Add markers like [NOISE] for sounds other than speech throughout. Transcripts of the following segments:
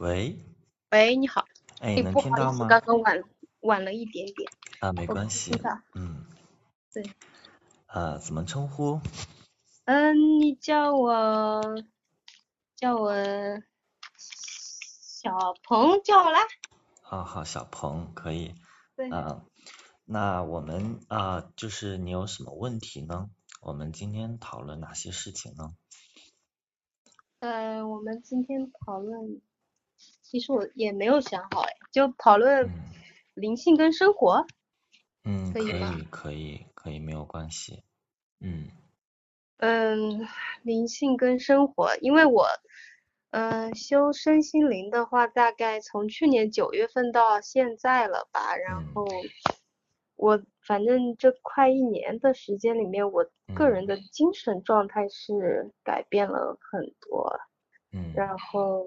喂，喂，你好。哎，能听到吗？刚刚晚晚了一点点。啊，没关系。嗯，对，呃，怎么称呼？嗯，你叫我叫我小鹏叫我啦。啊，好，小鹏，可以。对，啊，那我们啊，就是你有什么问题呢？我们今天讨论哪些事情呢？呃，我们今天讨论，其实我也没有想好哎，就讨论嗯。灵性跟生活。嗯，可可以可以，可以，没有关系。嗯。嗯，灵性跟生活，因为我，嗯、修身心灵的话，大概从去年九月份到现在了吧，然嗯。后我反正这快一年的时间里面，我个嗯人的。精神状态是改变了很多，嗯。然。后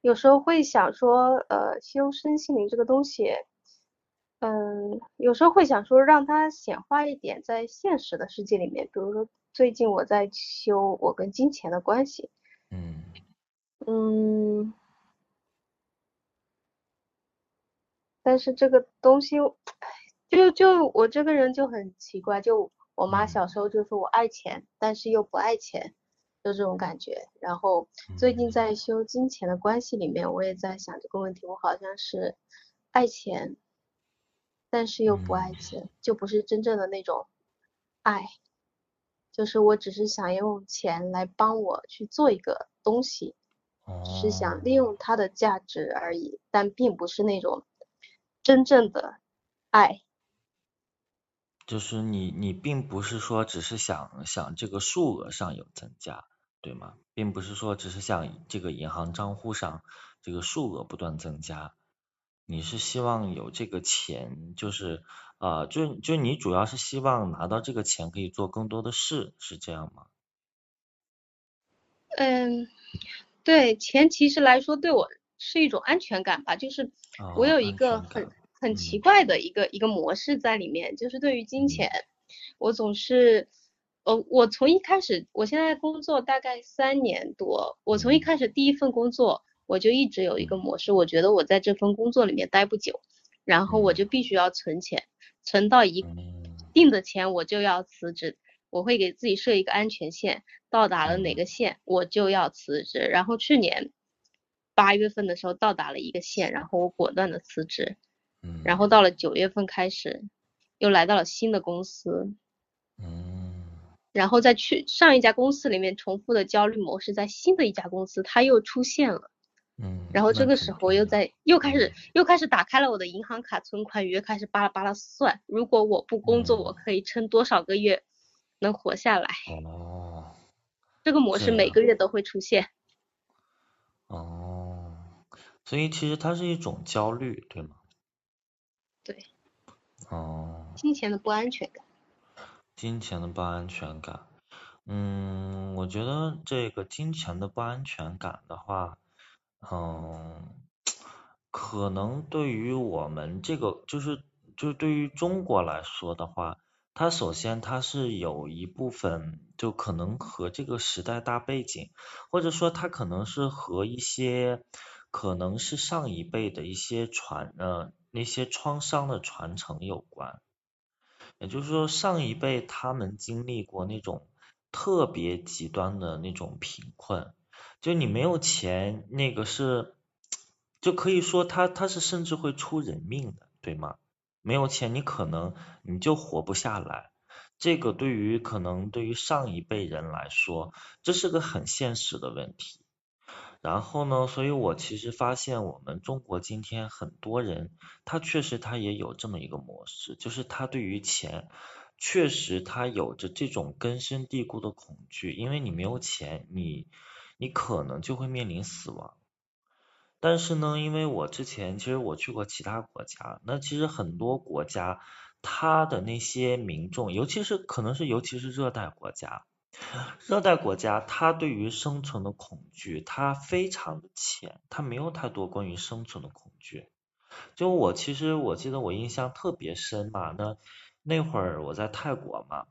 有时候会想说，呃，修身心灵这个东西。嗯，有时候会想说让它显化一点在现实的世界里面，比如说最近我在修我跟金钱的关系，嗯嗯，但是这个东西，唉就就我这个人就很奇怪，就我妈嗯小时候就说我爱钱，但是又不爱钱，就这种感觉。然后最近嗯在修金钱的关系里面，我也在想这个问题，我好像是爱钱，但是又不爱嗯钱，就不是真正的那种爱，就是我只是想用钱来帮我去做一个东西，只是想利哦，用它的价值而已，但并不是那种真正的爱。就是你你并不是说只是想想这个数额上有增加，对吗？并不是说只是像这个银行账户上这个数额不断增加，你是希望有这个钱，就是呃，就就你主要是希望拿到这个钱可以做更多的事，是这样吗？嗯，对，钱其实来说对我是一种安全感吧，就是我哦，有一个很感，很奇嗯怪的一个一个模式在里面，就是对于金嗯钱，我总是，呃，我从一开始，我现在工作大概三年多，我从一嗯开始第一份工作，我就一直有一个嗯模式，我觉得我在这份工作里面待不久，然后我嗯就必须要存钱，存到一嗯定的钱我就要辞职，我会给自己设一个安全线，到达了哪嗯个线我就要辞职。然后去年八月份的时候到达了一个线，然后我果断的辞职。然嗯后到了九月份开始，又来到了新的公司，嗯然后再去上一家公司里面重复的焦虑模式，在新的一家公司它又出现了。嗯，然后这个时候又，在又开始嗯又开始打开了我的银行卡存款余额，开始巴拉巴拉算，如果我不工作，我嗯可以撑多少个月能活下来？哦，这个模式。每个月都会出现。哦，所以其实它是一种焦虑，对吗？对，哦，金钱的不安全感。金钱的不安全感。嗯，我觉得这个金钱的不安全感的话，嗯，可能对于我们这个就是就是对于中国来说的话，它首先它是有一部分就可能和这个时代大背景，或者说它可能是和一些可能是上一辈的一些传呃那些创伤的传承有关。也就是说，上一辈他们经历过那种特别极端的那种贫困，就你没有钱，那个是就可以说他他是甚至会出人命的，对吗？没有钱，你可能你就活不下来。这个对于可能对于上一辈人来说，这是个很现实的问题。然后呢，所以我其实发现我们中国今天很多人，他确实他也有这么一个模式，就是他对于钱，确实他有着这种根深蒂固的恐惧，因为你没有钱，你你可能就会面临死亡。但是呢，因为我之前其实我去过其他国家，那其实很多国家，他的那些民众，尤其是可能是尤其是热带国家。热带国家，它对于生存的恐惧，它非常的浅，它没有太多关于生存的恐惧。就我其实我记得我印象特别深嘛，那那会儿我在泰国嘛，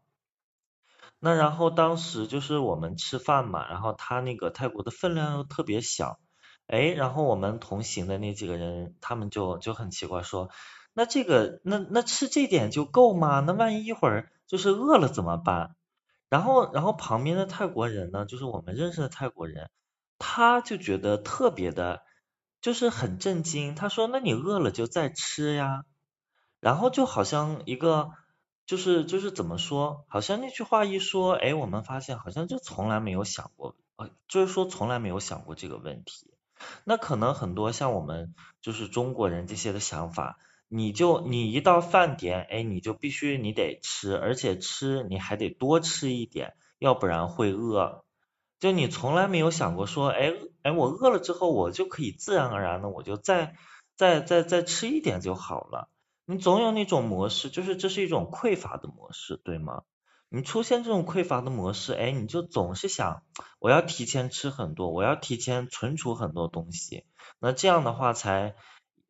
那然后当时就是我们吃饭嘛，然后他那个泰国的分量又特别小，哎，然后我们同行的那几个人，他们就就很奇怪说，那这个那那吃这点就够吗？那万一一会儿就是饿了怎么办？然后然后旁边的泰国人呢，就是我们认识的泰国人，他就觉得特别的，就是很震惊，他说那你饿了就再吃呀，然后就好像一个。就是就是怎么说，好像那句话一说，哎，我们发现好像就从来没有想过，就是说从来没有想过这个问题。那可能很多像我们就是中国人这些的想法，你就你一到饭点，哎，你就必须你得吃，而且吃你还得多吃一点，要不然会饿。就你从来没有想过说，哎哎，我饿了之后，我就可以自然而然的，我就再再再再吃一点就好了。你总有那种模式，就是这是一种匮乏的模式，对吗？你出现这种匮乏的模式，哎，你就总是想我要提前吃很多，我要提前存储很多东西，那这样的话才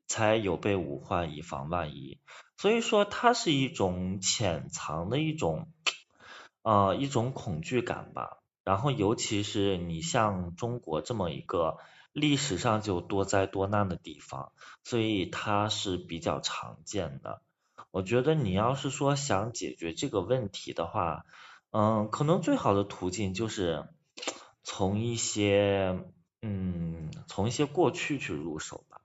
才有备无患，以防万一。所以说，它是一种潜藏的一种呃一种恐惧感吧。然后，尤其是你像中国这么一个。历史上就多灾多难的地方，所以它是比较常见的。我觉得你要是说想解决这个问题的话，嗯，可能最好的途径就是从一些嗯从一些过去去入手吧。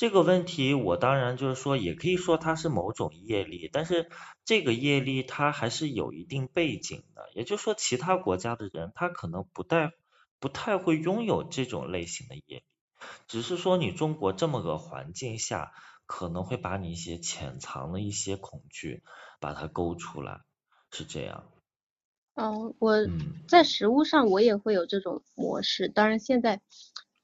这个问题我当然就是说也可以说它是某种业力，但是这个业力它还是有一定背景的，也就是说其他国家的人他可能不太。不太会拥有这种类型的业力，只是说你中国这么个环境下，可能会把你一些潜藏的一些恐惧把它勾出来，是这样。嗯，我在食物上我也会有这种模式，当然现在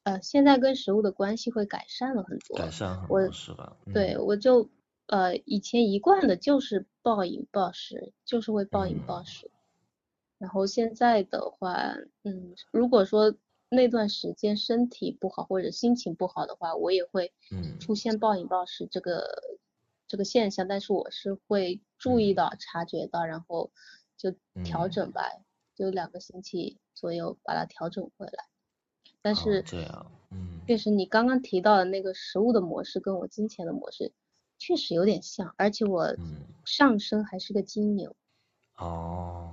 呃现在跟食物的关系会改善了很多，改善很多是吧？对，我就呃以前一贯的就是暴饮暴食，就是会暴饮暴食。然后现在的话，嗯，如果说那段时间身体不好或者心情不好的话，我也会出现暴饮暴食这个这个现象，但是我是会注意到、察觉到，然后就调整吧，就两个星期左右把它调整回来。但是这样，嗯，确实你刚刚提到的那个食物的模式跟我金钱的模式确实有点像，而且我上升还是个金牛。哦。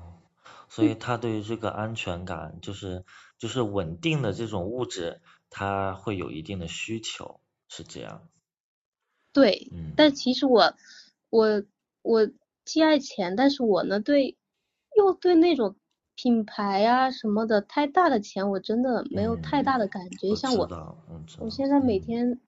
所以他对于这个安全感，就是就是稳定的这种物质，他会有一定的需求，是这样。对，但其实我我我既爱钱，但是我呢对又对那种品牌啊什么的太大的钱，我真的没有太大的感觉。像我，我现在每天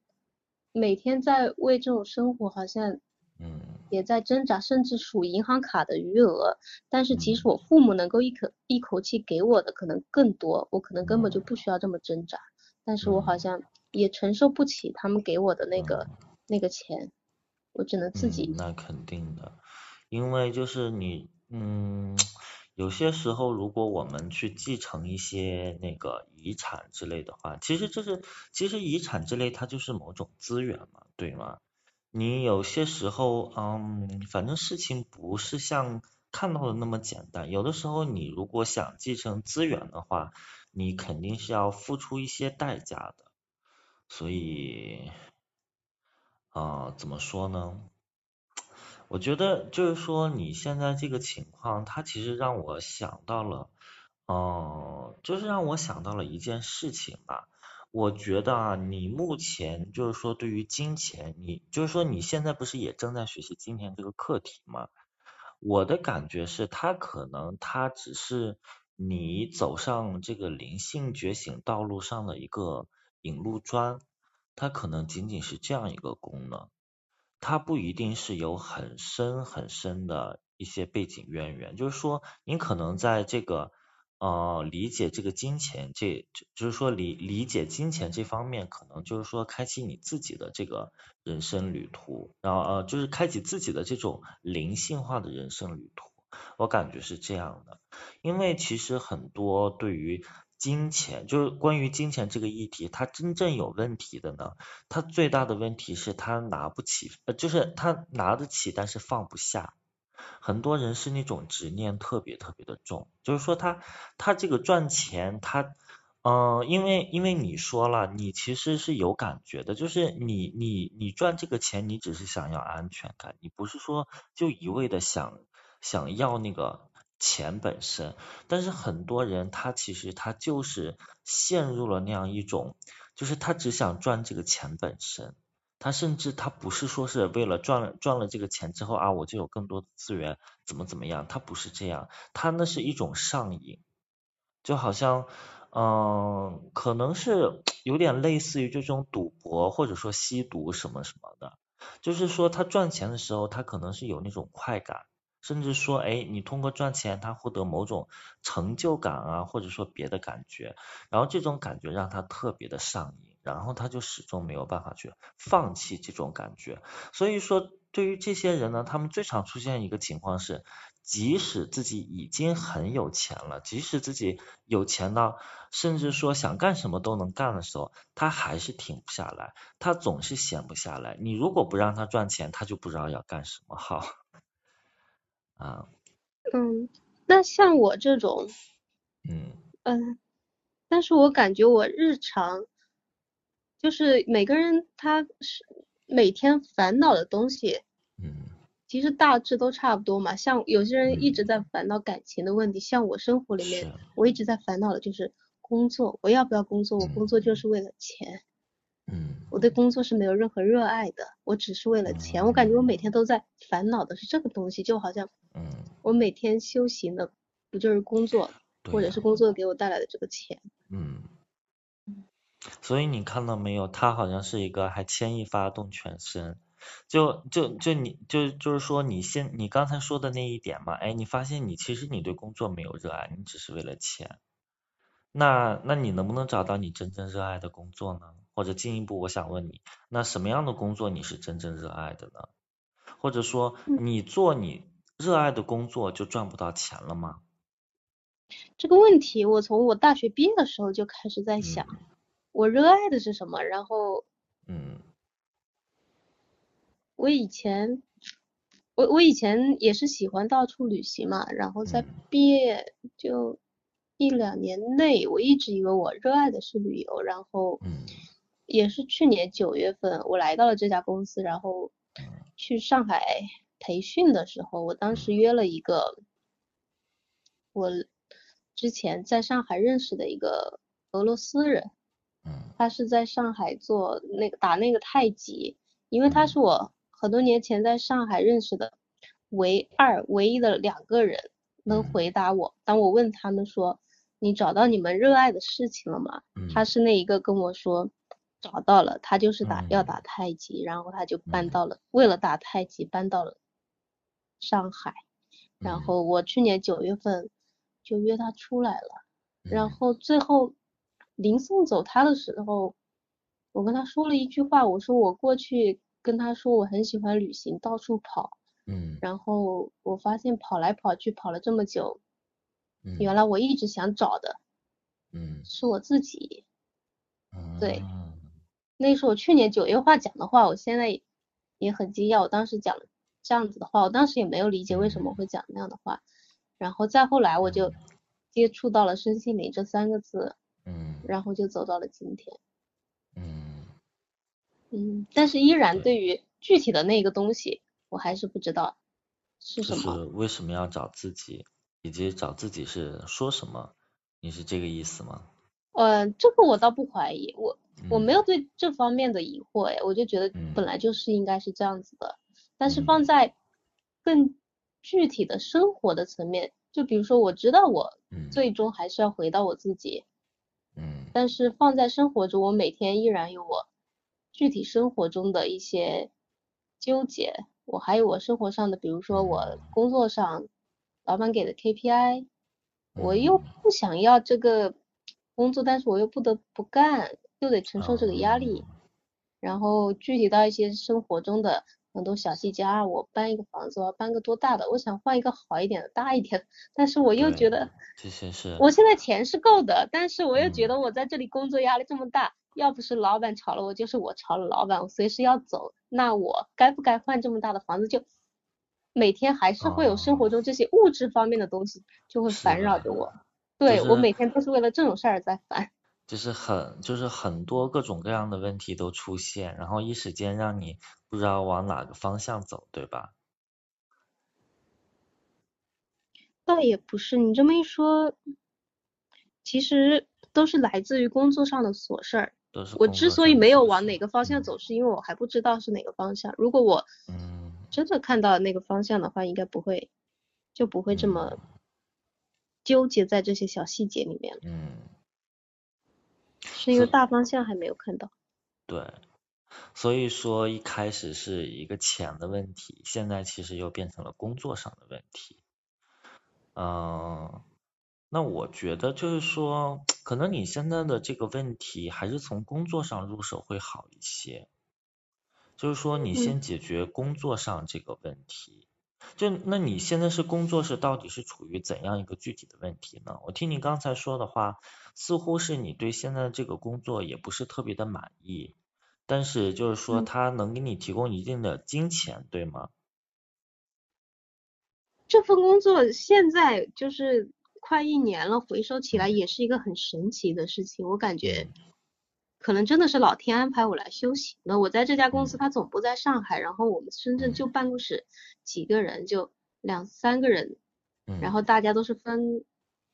每天在为这种生活好像。嗯，也在挣扎，甚至数银行卡的余额，但是其实我父母能够一口一口气给我的可能更多，我可能根本就不需要这么挣扎，但是我好像也承受不起他们给我的那个那个钱，我只能自己。那肯定的，因为就是你，嗯，有些时候如果我们去继承一些那个遗产之类的话，其实这是其实遗产之类它就是某种资源嘛，对吗？你有些时候，嗯，反正事情不是像看到的那么简单。有的时候，你如果想继承资源的话，你肯定是要付出一些代价的。所以，啊，怎么说呢？我觉得就是说，你现在这个情况，它其实让我想到了，哦，就是让我想到了一件事情吧。我觉得啊，你目前就是说对于金钱，你就是说你现在不是也正在学习金钱这个课题吗？我的感觉是，它可能它只是你走上这个灵性觉醒道路上的一个引路砖，它可能仅仅是这样一个功能，它不一定是有很深很深的一些背景渊源。就是说，你可能在这个。呃，理解这个金钱，这就是说理理解金钱这方面，可能就是说开启你自己的这个人生旅途，然后呃，就是开启自己的这种灵性化的人生旅途。我感觉是这样的，因为其实很多对于金钱，就是关于金钱这个议题，他真正有问题的呢，他最大的问题是他拿不起，呃，就是他拿得起，但是放不下。很多人是那种执念特别特别的重，就是说他他这个赚钱他。嗯，因为因为你说了，你其实是有感觉的，就是你你你赚这个钱，你只是想要安全感，你不是说就一味的想想要那个钱本身。但是很多人他其实他就是陷入了那样一种，就是他只想赚这个钱本身，他甚至他不是说是为了赚了赚了这个钱之后啊，我就有更多的资源怎么怎么样，他不是这样，他那是一种上瘾，就好像。嗯，可能是 [TSK] 有点类似于这种赌博或者说吸毒什么什么的，就是说他赚钱的时候，他可能是有那种快感，甚至说，哎，你通过赚钱他获得某种成就感啊，或者说别的感觉，然后这种感觉让他特别的上瘾，然后他就始终没有办法去放弃这种感觉，所以说对于这些人呢，他们最常出现一个情况是。即使自己已经很有钱了，即使自己有钱到甚至说想干什么都能干的时候，他还是停不下来，他总是闲不下来。你如果不让他赚钱，他就不知道要干什么好。啊。嗯，那像我这种，嗯嗯，但是我感觉我日常就是每个人他是每天烦恼的东西。嗯。其实大致都差不多嘛，像有些人一直在烦恼感情的问题，像我生活里面，我一直在烦恼的就是工作，我要不要工作？我工作就是为了钱，嗯，我对工作是没有任何热爱的，我只是为了钱，我感觉我每天都在烦恼的是这个东西，就好像，嗯，我每天修行的不就是工作，或者是工作给我带来的这个钱，嗯，所以你看到没有，他好像是一个还牵一发动全身。就就就你就就是说你现你刚才说的那一点嘛，哎，你发现你其实你对工作没有热爱，你只是为了钱。那那你能不能找到你真正热爱的工作呢？或者进一步，我想问你，那什么样的工作你是真正热爱的呢？或者说你做你热爱的工作就赚不到钱了吗？这个问题我从我大学毕业的时候就开始在想，我热爱的是什么？然后嗯。我以前，我我以前也是喜欢到处旅行嘛，然后在毕业就一两年内，我一直以为我热爱的是旅游，然后，也是去年九月份我来到了这家公司，然后去上海培训的时候，我当时约了一个我之前在上海认识的一个俄罗斯人，他是在上海做那个打那个太极，因为他是我。很多年前在上海认识的唯二唯一的两个人能回答我，当我问他们说你找到你们热爱的事情了吗？他是那一个跟我说找到了，他就是打要打太极，然后他就搬到了为了打太极搬到了上海，然后我去年九月份就约他出来了，然后最后临送走他的时候，我跟他说了一句话，我说我过去。跟他说我很喜欢旅行，到处跑，嗯，然后我发现跑来跑去跑了这么久，原来我一直想找的，嗯，是我自己，嗯，对，那是我去年九月话讲的话，我现在也很惊讶，我当时讲这样子的话，我当时也没有理解为什么会讲那样的话，然后再后来我就接触到了身心灵这三个字，嗯，然后就走到了今天，嗯。嗯，但是依然对于具体的那个东西，我还是不知道是什么。就是为什么要找自己，以及找自己是说什么？你是这个意思吗？呃，这个我倒不怀疑，我我没有对这方面的疑惑哎，我就觉得本来就是应该是这样子的。但是放在更具体的生活的层面，就比如说我知道我最终还是要回到我自己，嗯，但是放在生活中，我每天依然有我。具体生活中的一些纠结，我还有我生活上的，比如说我工作上老板给的 KPI，我又不想要这个工作，但是我又不得不干，又得承受这个压力。然后具体到一些生活中的很多小细节啊，我搬一个房子，我要搬个多大的？我想换一个好一点的、大一点的，但是我又觉得这些是，我现在钱是够的，但是我又觉得我在这里工作压力这么大。要不是老板炒了我，就是我炒了老板，我随时要走，那我该不该换这么大的房子？就每天还是会有生活中这些物质方面的东西就会烦扰着我。对我每天都是为了这种事儿在烦。就是很就是很多各种各样的问题都出现，然后一时间让你不知道往哪个方向走，对吧？倒也不是，你这么一说，其实都是来自于工作上的琐事儿。我之所以没有往哪个方向走，是因为我还不知道是哪个方向。如果我真的看到那个方向的话，应该不会就不会这么纠结在这些小细节里面了。嗯。是因为大方向还没有看到。对，所以说一开始是一个钱的问题，现在其实又变成了工作上的问题。嗯，那我觉得就是说，可能你现在的这个问题还是从工作上入手会好一些。就是说，你先解决工作上这个问题。就那你现在是工作是到底是处于怎样一个具体的问题呢？我听你刚才说的话，似乎是你对现在这个工作也不是特别的满意，但是就是说他能给你提供一定的金钱，对吗？这份工作现在就是快一年了，回收起来也是一个很神奇的事情，我感觉。可能真的是老天安排我来休息。那。我在这家公司，它总部在上海，然后我们深圳就办公室几个人，就两三个人，然后大家都是分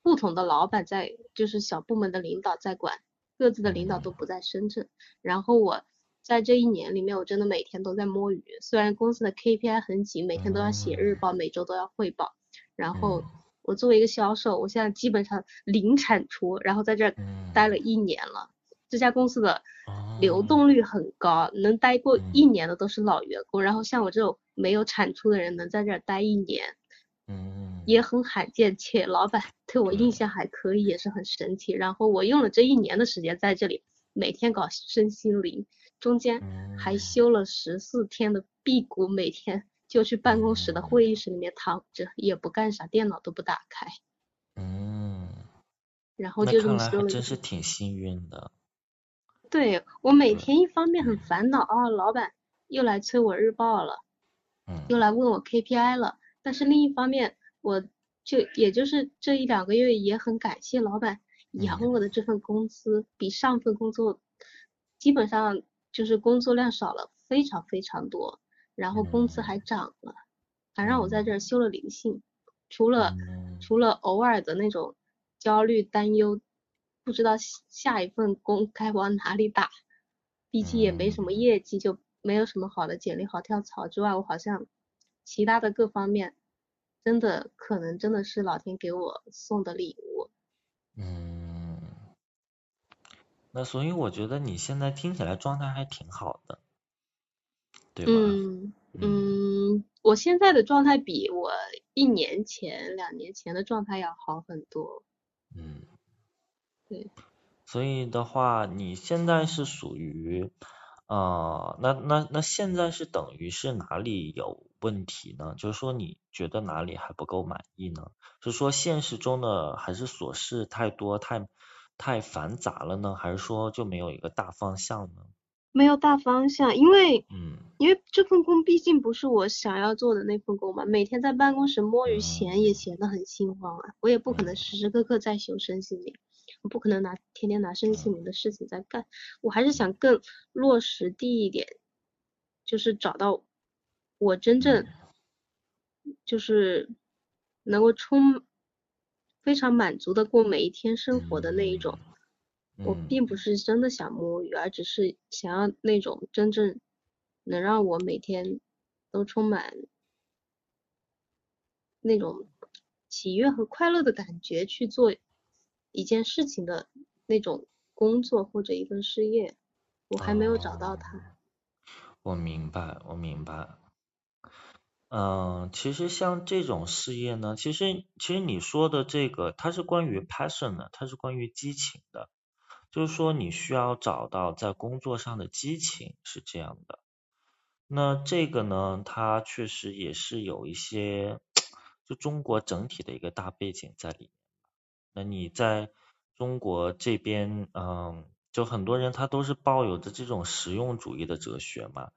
不同的老板在，就是小部门的领导在管，各自的领导都不在深圳。然后我在这一年里面，我真的每天都在摸鱼。虽然公司的 KPI 很紧，每天都要写日报，每周都要汇报。然后我作为一个销售，我现在基本上零产出，然后在这待了一年了。这家公司的流动率很高，能待过一年的都是老员工。然后像我这种没有产出的人，能在这儿待一年，嗯，也很罕见。且老板 [LAUGHS] 对我印象还可以，也是很神奇。然后我用了这一年的时间在这里，每天搞身心灵，中间还休了十四天的辟谷，每天就去办公室的会议室里面躺着，也不干啥，电脑都不打开。嗯，然后就这么休了。真是挺幸运的。对我每天一方面很烦恼啊，老板又来催我日报了，又来问我 KPI 了。但是另一方面，我就也就是这一两个月也很感谢老板养我的这份工资，比上份工作基本上就是工作量少了非常非常多，然后工资还涨了，还让我在这儿修了灵性。除了除了偶尔的那种焦虑担忧。不知道下一份工该往哪里打，毕竟也没什么业绩，就没有什么好的简历好跳槽。之外，我好像其他的各方面，真的可能真的是老天给我送的礼物。嗯，那所以我觉得你现在听起来状态还挺好的，对吧？嗯嗯，我现在的状态比我一年前、两年前的状态要好很多。嗯。对，所以的话，你现在是属于，呃，那那那现在是等于是哪里有问题呢？就是说你觉得哪里还不够满意呢？是说现实中的还是琐事太多太太繁杂了呢？还是说就没有一个大方向呢？没有大方向，因为，嗯，因为这份工毕竟不是我想要做的那份工嘛，每天在办公室摸鱼闲也闲得很心慌啊，我也不可能时时刻刻在修身心灵。我不可能拿天天拿身心灵的事情在干，我还是想更落实地一点，就是找到我真正就是能够充非常满足的过每一天生活的那一种。我并不是真的想摸鱼，而只是想要那种真正能让我每天都充满那种喜悦和快乐的感觉去做。一件事情的那种工作或者一份事业，我还没有找到它。我明白，我明白。嗯，其实像这种事业呢，其实其实你说的这个，它是关于 passion 的，它是关于激情的。就是说，你需要找到在工作上的激情，是这样的。那这个呢，它确实也是有一些，[TSK] 就中国整体的一个大背景在里面。那你在中国这边，嗯，就很多人他都是抱有着这种实用主义的哲学嘛。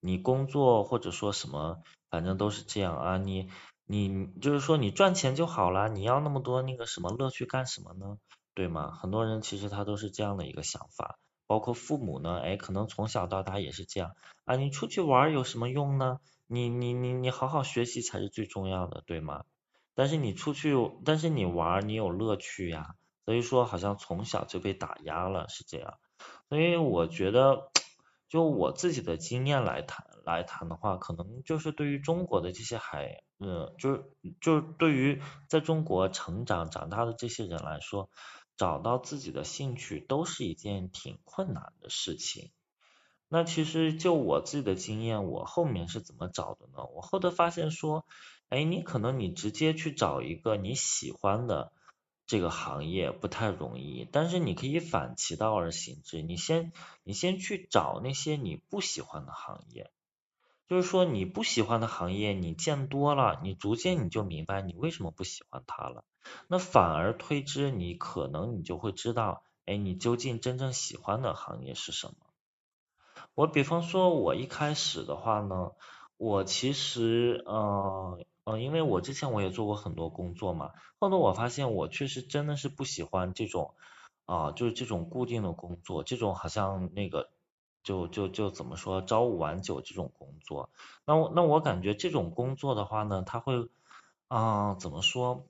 你工作或者说什么，反正都是这样啊，你你就是说你赚钱就好了，你要那么多那个什么乐趣干什么呢？对吗？很多人其实他都是这样的一个想法，包括父母呢，哎，可能从小到大也是这样啊，你出去玩有什么用呢？你你你你好好学习才是最重要的，对吗？但是你出去，但是你玩你有乐趣呀，所以说好像从小就被打压了，是这样。所以我觉得，就我自己的经验来谈来谈的话，可能就是对于中国的这些孩，嗯，就是就是对于在中国成长长大的这些人来说，找到自己的兴趣都是一件挺困难的事情。那其实就我自己的经验，我后面是怎么找的呢？我后头发现说，哎，你可能你直接去找一个你喜欢的。这个行业不太容易，但是你可以反其道而行之，你先你先去找那些你不喜欢的行业，就是说你不喜欢的行业你见多了，你逐渐你就明白你为什么不喜欢它了，那反而推之，你可能你就会知道，哎，你究竟真正喜欢的行业是什么？我比方说，我一开始的话呢，我其实呃。嗯，因为我之前我也做过很多工作嘛，后头我发现我确实真的是不喜欢这种啊，就是这种固定的工作，这种好像那个就就就怎么说朝五晚九这种工作，那我那我感觉这种工作的话呢，他会啊怎么说，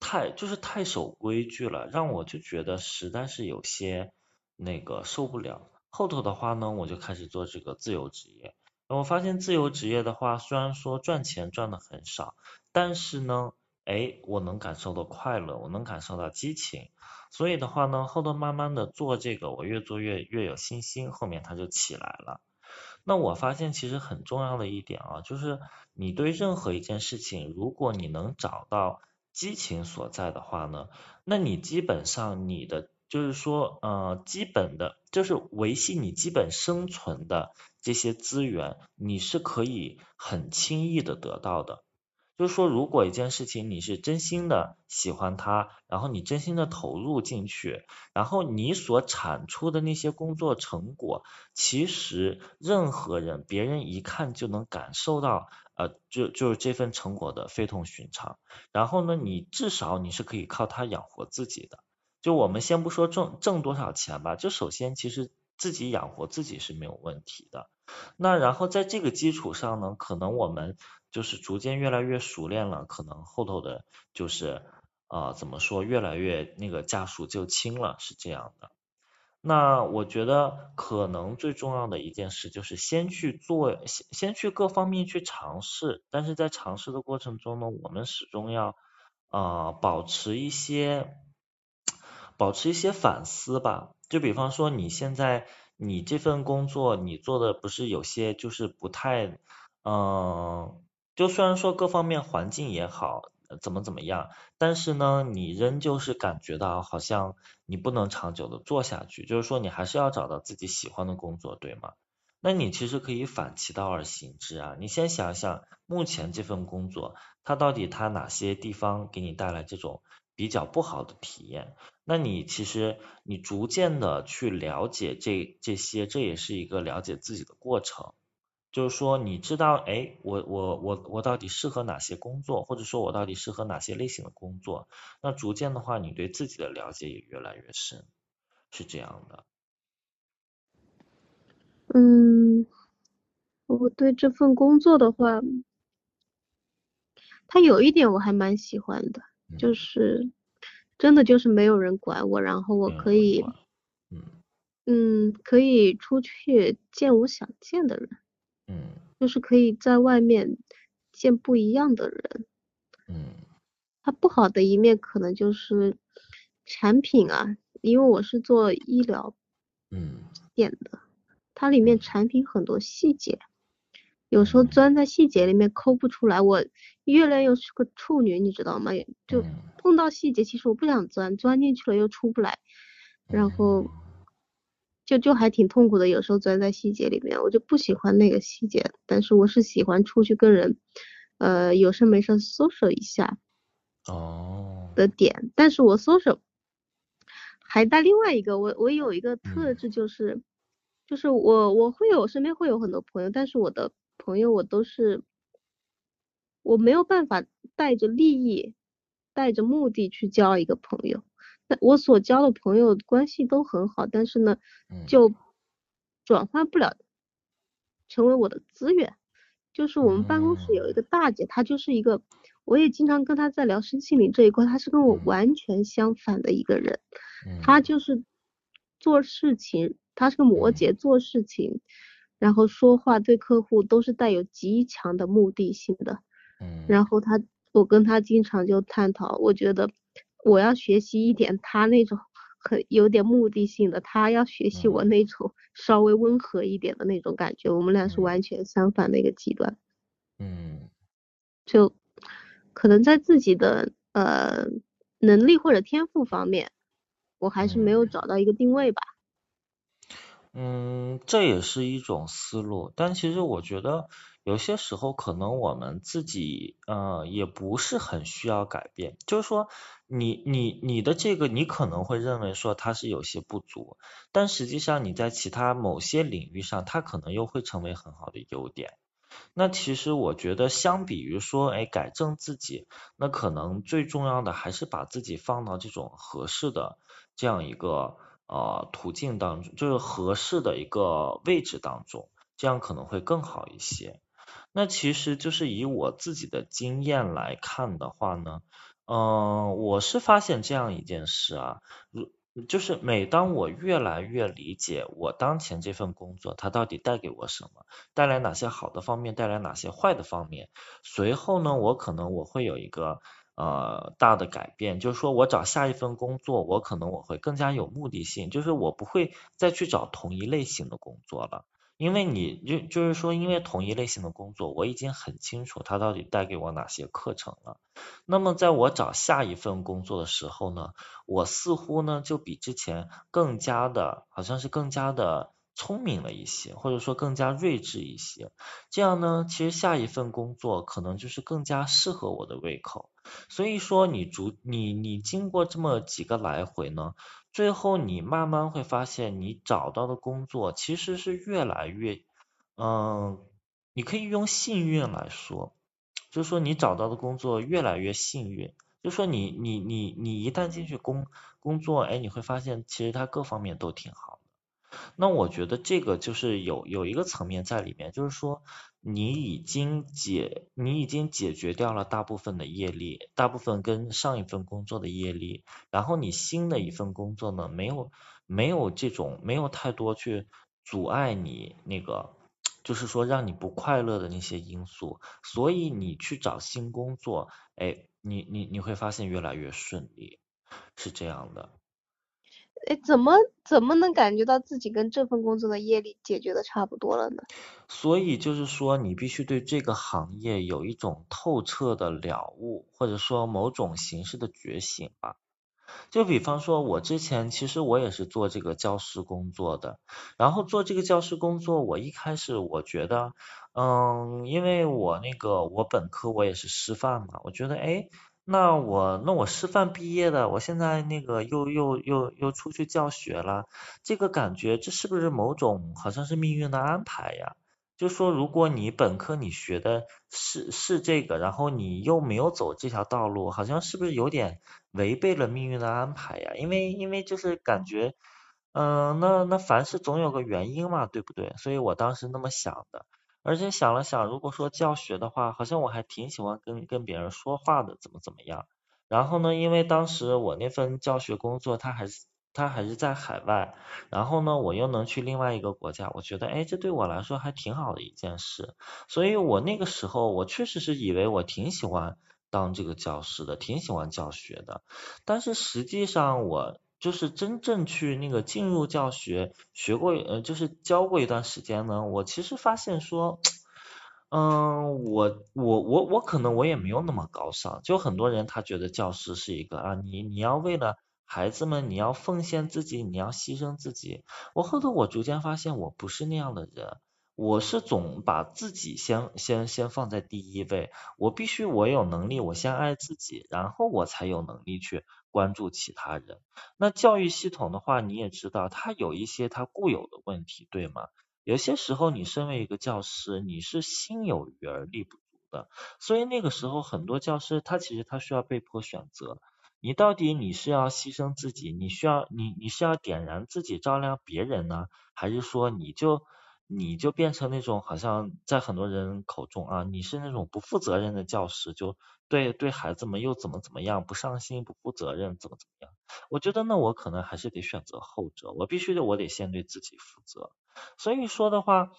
太就是太守规矩了，让我就觉得实在是有些那个受不了。后头的话呢，我就开始做这个自由职业。我发现自由职业的话，虽然说赚钱赚的很少，但是呢，哎，我能感受到快乐，我能感受到激情，所以的话呢，后头慢慢的做这个，我越做越越有信心，后面它就起来了。那我发现其实很重要的一点啊，就是你对任何一件事情，如果你能找到激情所在的话呢，那你基本上你的就是说呃基本的，就是维系你基本生存的。这些资源你是可以很轻易的得到的，就是说，如果一件事情你是真心的喜欢它，然后你真心的投入进去，然后你所产出的那些工作成果，其实任何人别人一看就能感受到，呃，就就是这份成果的非同寻常。然后呢，你至少你是可以靠它养活自己的。就我们先不说挣挣多少钱吧，就首先其实。自己养活自己是没有问题的，那然后在这个基础上呢，可能我们就是逐渐越来越熟练了，可能后头的就是啊怎么说越来越那个家属就轻了，是这样的。那我觉得可能最重要的一件事就是先去做，先先去各方面去尝试，但是在尝试的过程中呢，我们始终要啊保持一些保持一些反思吧。就比方说，你现在你这份工作你做的不是有些就是不太，嗯，就虽然说各方面环境也好，怎么怎么样，但是呢，你仍旧是感觉到好像你不能长久的做下去，就是说你还是要找到自己喜欢的工作，对吗？那你其实可以反其道而行之啊，你先想想目前这份工作，它到底它哪些地方给你带来这种比较不好的体验？那你其实你逐渐的去了解这这些，这也是一个了解自己的过程。就是说，你知道，哎，我我我我到底适合哪些工作，或者说我到底适合哪些类型的工作？那逐渐的话，你对自己的了解也越来越深，是这样的。嗯，我对这份工作的话，它有一点我还蛮喜欢的，就。是。真的就是没有人管我，然后我可以，嗯，嗯，可以出去见我想见的人，嗯，就是可以在外面见不一样的人，嗯，它不好的一面可能就是产品啊，因为我是做医疗，嗯，点的，它里面产品很多细节，有时候钻在细节里面抠不出来，我月亮又是个处女，你知道吗？就。碰到细节，其实我不想钻，钻进去了又出不来，然后就就还挺痛苦的。有时候钻在细节里面，我就不喜欢那个细节，但是我是喜欢出去跟人，呃，有事没事 social 一下，哦，的点。但是我 social 还带另外一个，我我有一个特质就是，就是我我会有身边会有很多朋友，但是我的朋友我都是我没有办法带着利益、带着目的去交一个朋友。那我所交的朋友关系都很好，但是呢，就转换不了成为我的资源。就是我们办公室有一个大姐，她就是一个，我也经常跟她在聊身心灵这一块，她是跟我完全相反的一个人。她就是做事情，她是个摩羯，做事情，然后说话对客户都是带有极强的目的性的。嗯然后他，我跟他经常就探讨，我觉得。我要学习一点他那种很有点目的性的，他要学习我那种稍微温和一点的那种感觉，我们俩是完全相反的一个极端。嗯，就可能在自己的呃能力或者天赋方面，我还是没有找到一个定位吧。嗯，这也是一种思路，但其实我觉得。有些时候可能我们自己呃也不是很需要改变，就是说你你你的这个你可能会认为说它是有些不足，但实际上你在其他某些领域上它可能又会成为很好的优点。那其实我觉得相比于说哎改正自己，那可能最重要的还是把自己放到这种合适的这样一个呃途径当中，就是合适的一个位置当中，这样可能会更好一些。那其实就是以我自己的经验来看的话呢，嗯，我是发现这样一件事啊，如就是每当我越来越理解我当前这份工作它到底带给我什么，带来哪些好的方面，带来哪些坏的方面，随后呢，我可能我会有一个呃大的改变，就是说我找下一份工作，我可能我会更加有目的性，就是我不会再去找同一类型的工作了。因为你就就是说，因为同一类型的工作，我已经很清楚它到底带给我哪些课程了。那么在我找下一份工作的时候呢，我似乎呢就比之前更加的，好像是更加的聪明了一些，或者说更加睿智一些。这样呢，其实下一份工作可能就是更加适合我的胃口。所以说，你逐你你经过这么几个来回呢。最后，你慢慢会发现，你找到的工作其实是越来越，嗯，你可以用幸运来说，就是说你找到的工作越来越幸运，就说你你你你一旦进去工工作，哎，你会发现其实它各方面都挺好。那我觉得这个就是有有一个层面在里面，就是说你已经解你已经解决掉了大部分的业力，大部分跟上一份工作的业力，然后你新的一份工作呢，没有没有这种没有太多去阻碍你那个，就是说让你不快乐的那些因素，所以你去找新工作，哎，你你你会发现越来越顺利，是这样的。哎，怎么怎么能感觉到自己跟这份工作的业力解决的差不多了呢？所以就是说，你必须对这个行业有一种透彻的了悟，或者说某种形式的觉醒吧。就比方说，我之前其实我也是做这个教师工作的，然后做这个教师工作，我一开始我觉得，嗯，因为我那个我本科我也是师范嘛，我觉得哎。那我那我师范毕业的，我现在那个又又又又出去教学了，这个感觉这是不是某种好像是命运的安排呀？就说如果你本科你学的是是这个，然后你又没有走这条道路，好像是不是有点违背了命运的安排呀？因为因为就是感觉，嗯，那那凡事总有个原因嘛，对不对？所以我当时那么想的。而且想了想，如果说教学的话，好像我还挺喜欢跟跟别人说话的，怎么怎么样。然后呢，因为当时我那份教学工作，他还是他还是在海外，然后呢，我又能去另外一个国家，我觉得，哎，这对我来说还挺好的一件事。所以我那个时候，我确实是以为我挺喜欢当这个教师的，挺喜欢教学的。但是实际上我。就是真正去那个进入教学学过呃，就是教过一段时间呢，我其实发现说，嗯，我我我我可能我也没有那么高尚，就很多人他觉得教师是一个啊，你你要为了孩子们，你要奉献自己，你要牺牲自己。我后头我逐渐发现我不是那样的人，我是总把自己先先先放在第一位，我必须我有能力，我先爱自己，然后我才有能力去。关注其他人。那教育系统的话，你也知道，它有一些它固有的问题，对吗？有些时候，你身为一个教师，你是心有余而力不足的，所以那个时候，很多教师他其实他需要被迫选择，你到底你是要牺牲自己，你需要你你是要点燃自己照亮别人呢，还是说你就你就变成那种好像在很多人口中啊，你是那种不负责任的教师，就对对孩子们又怎么怎么样，不上心不负责任，怎么怎么样？我觉得那我可能还是得选择后者，我必须得我得先对自己负责。所以说的话，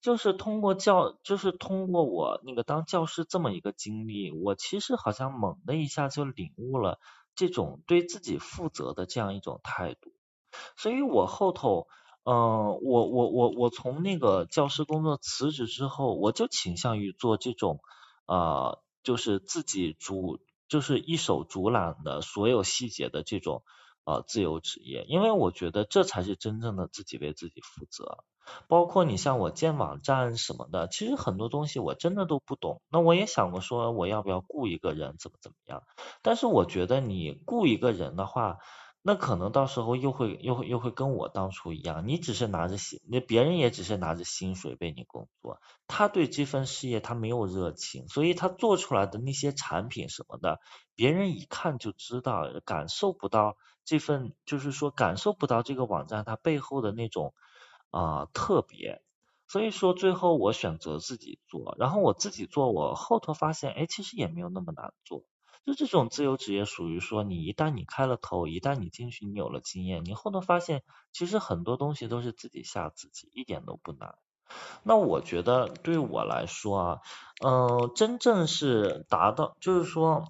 就是通过教，就是通过我那个当教师这么一个经历，我其实好像猛的一下就领悟了这种对自己负责的这样一种态度。所以我后头，嗯，我我我我从那个教师工作辞职之后，我就倾向于做这种，呃，就是自己主，就是一手主揽的所有细节的这种。呃，自由职业，因为我觉得这才是真正的自己为自己负责。包括你像我建网站什么的，其实很多东西我真的都不懂。那我也想过说我要不要雇一个人，怎么怎么样。但是我觉得你雇一个人的话，那可能到时候又会又会又会跟我当初一样，你只是拿着薪，那别人也只是拿着薪水为你工作，他对这份事业他没有热情，所以他做出来的那些产品什么的，别人一看就知道，感受不到。这份就是说感受不到这个网站它背后的那种啊特别，所以说最后我选择自己做，然后我自己做，我后头发现哎其实也没有那么难做，就这种自由职业属于说你一旦你开了头，一旦你进去你有了经验，你后头发现其实很多东西都是自己吓自己，一点都不难。那我觉得对我来说啊，嗯，真正是达到就是说。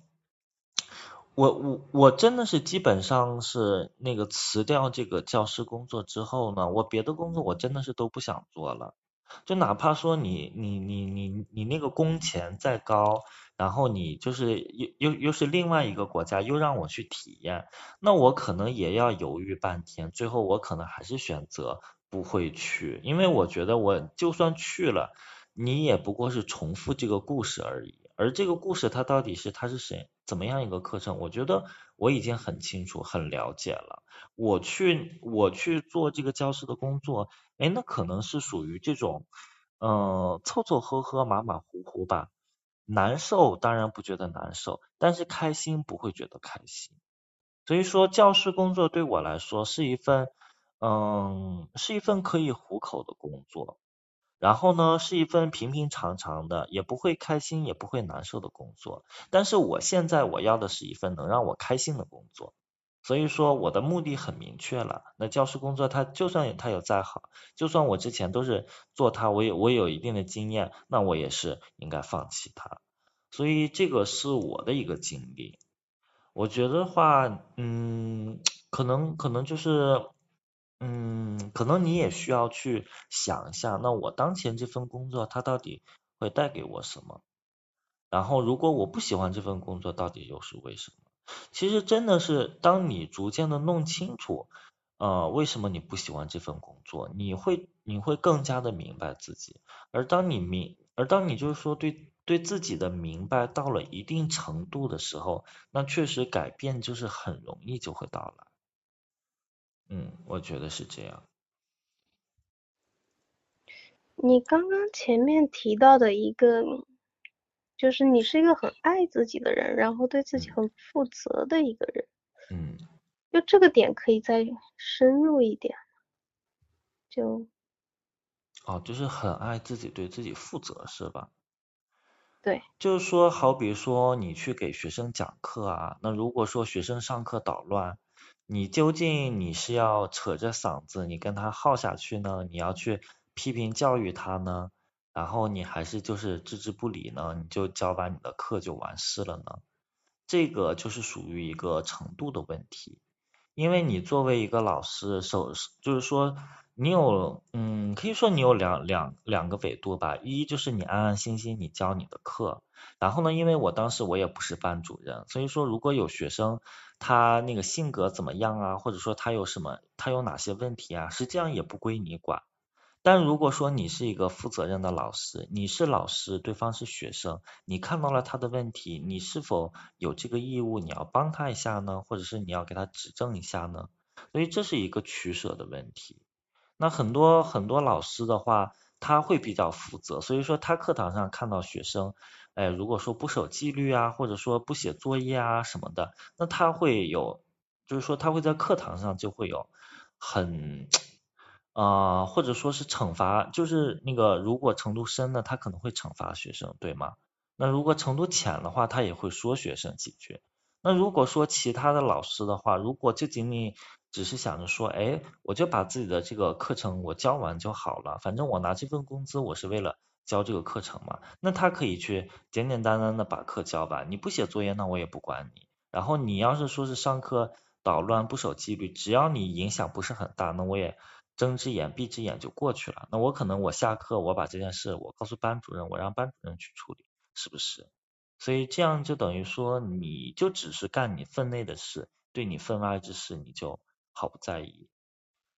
我我我真的是基本上是那个辞掉这个教师工作之后呢，我别的工作我真的是都不想做了，就哪怕说你你你你你那个工钱再高，然后你就是又又又是另外一个国家，又让我去体验，那我可能也要犹豫半天，最后我可能还是选择不会去，因为我觉得我就算去了，你也不过是重复这个故事而已。而这个故事它到底是它是谁怎么样一个课程？我觉得我已经很清楚很了解了。我去我去做这个教师的工作，哎，那可能是属于这种嗯凑凑合合马马虎虎吧。难受当然不觉得难受，但是开心不会觉得开心。所以说教师工作对我来说是一份嗯是一份可以糊口的工作。然后呢，是一份平平常常的，也不会开心也不会难受的工作。但是我现在我要的是一份能让我开心的工作，所以说我的目的很明确了。那教师工作，它就算它有再好，就算我之前都是做它，我有我有一定的经验，那我也是应该放弃它。所以这个是我的一个经历。我觉得话，嗯，可能可能就是。嗯，可能你也需要去想一下，那我当前这份工作它到底会带给我什么？然后如果我不喜欢这份工作，到底又是为什么？其实真的是当你逐渐的弄清楚，呃，为什么你不喜欢这份工作，你会你会更加的明白自己。而当你明，而当你就是说对对自己的明白到了一定程度的时候，那确实改变就是很容易就会到来。嗯，我觉得是这样。你刚刚前面提到的一个，就是你是一个很爱自己的人，然后对自己很负责的一个人。嗯。就这个点可以再深入一点。就。哦，就是很爱自己，对自己负责，是吧？对。就是说，好比说你去给学生讲课啊，那如果说学生上课捣乱。你究竟你是要扯着嗓子你跟他耗下去呢？你要去批评教育他呢？然后你还是就是置之不理呢？你就教完你的课就完事了呢？这个就是属于一个程度的问题，因为你作为一个老师，首就是说。你有，嗯，可以说你有两两两个维度吧。一就是你安安心心你教你的课，然后呢，因为我当时我也不是班主任，所以说如果有学生他那个性格怎么样啊，或者说他有什么他有哪些问题啊，实际上也不归你管。但如果说你是一个负责任的老师，你是老师，对方是学生，你看到了他的问题，你是否有这个义务你要帮他一下呢？或者是你要给他指正一下呢？所以这是一个取舍的问题。那很多很多老师的话，他会比较负责，所以说他课堂上看到学生，哎，如果说不守纪律啊，或者说不写作业啊什么的，那他会有，就是说他会在课堂上就会有很。啊，或者说是惩罚，就是那个如果程度深的，他可能会惩罚学生，对吗？那如果程度浅的话，他也会说学生几句。那如果说其他的老师的话，如果就仅仅只是想着说，哎，我就把自己的这个课程我教完就好了，反正我拿这份工资我是为了教这个课程嘛，那他可以去简简单单的把课教完，你不写作业那我也不管你。然后你要是说是上课捣乱不守纪律，只要你影响不是很大，那我也。睁只眼闭只眼就过去了，那我可能我下课我把这件事我告诉班主任，我让班主任去处理，是不是？所以这样就等于说你就只是干你分内的事，对你分外之事你就毫不在意。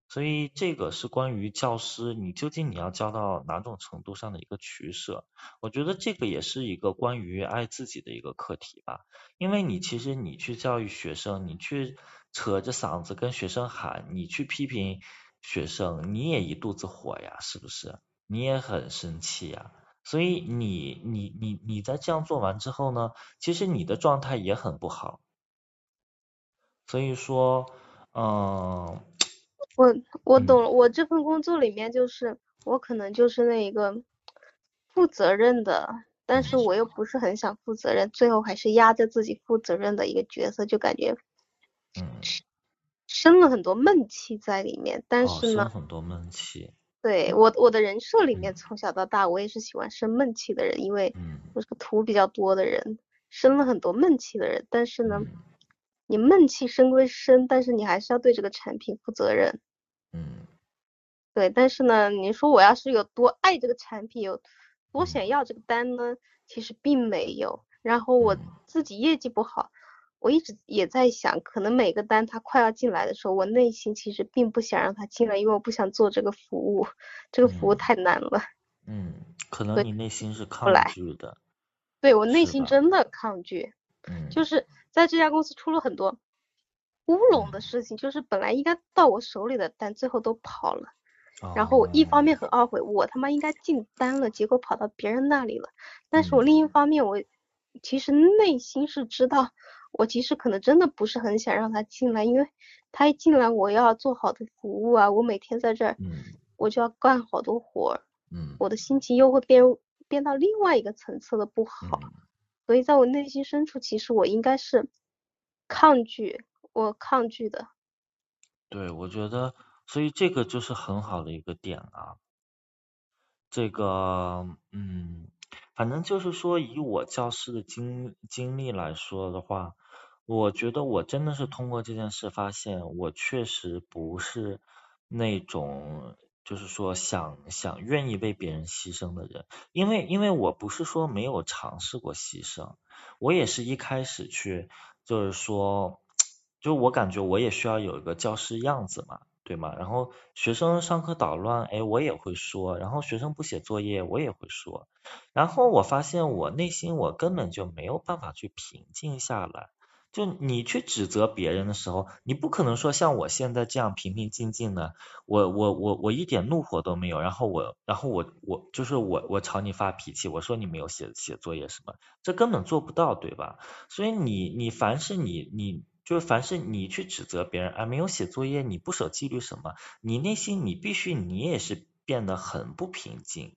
所以这个是关于教师，你究竟你要教到哪种程度上的一个取舍？我觉得这个也是一个关于爱自己的一个课题吧。因为你其实你去教育学生，你去扯着嗓子跟学生喊，你去批评。学生，你也一肚子火呀，是不是？你也很生气呀，所以你你你你在这样做完之后呢，其实你的状态也很不好。所以说，嗯，我我懂了，我这份工作里面就是我可能就是那一个负责任的，但是我又不是很想负责任，最后还是压着自己负责任的一个角色，就感觉，嗯。生了很多闷气在里面，但是呢，很多闷气。对我我的人设里面，从小到大我也是喜欢生闷气的人，因为我是个图比较多的人，生了很多闷气的人。但是呢，你闷气生归生，但是你还是要对这个产品负责任。嗯。对，但是呢，你说我要是有多爱这个产品，有多想要这个单呢？其实并没有。然后我自己业绩不好。我一直也在想，可能每个单他快要进来的时候，我内心其实并不想让他进来，因为我不想做这个服务，这个服务太难了。嗯，可能你内心是抗拒的。对我内心真的抗拒。嗯。就是在这家公司出了很多乌龙的事情，就是本来应该到我手里的单，最后都跑了。然后我一方面很懊悔，我他妈应该进单了，结果跑到别人那里了。但是我另一方面，我其实内心是知道。我其实可能真的不是很想让他进来，因为他一进来，我要做好的服务啊，我每天在这儿，我就要干好多活儿，我的心情又会变变到另外一个层次的不好，所以在我内心深处，其实我应该是抗拒，我抗拒的。对，我觉得，所以这个就是很好的一个点啊，这个，嗯。反正就是说，以我教师的经经历来说的话，我觉得我真的是通过这件事发现，我确实不是那种就是说想想愿意为别人牺牲的人，因为因为我不是说没有尝试过牺牲，我也是一开始去就是说，[TSK] 就我感觉我也需要有一个教师样子嘛。对吗？然后学生上课捣乱，哎，我也会说；然后学生不写作业，我也会说。然后我发现我内心我根本就没有办法去平静下来。就你去指责别人的时候，你不可能说像我现在这样平平静静的，我我我我一点怒火都没有。然后我然后我我就是我我朝你发脾气，我说你没有写写作业什么，这根本做不到，对吧？所以你你凡是你你。就是凡是你去指责别人，啊没有写作业，你不守纪律什么，你内心你必须你也是变得很不平静。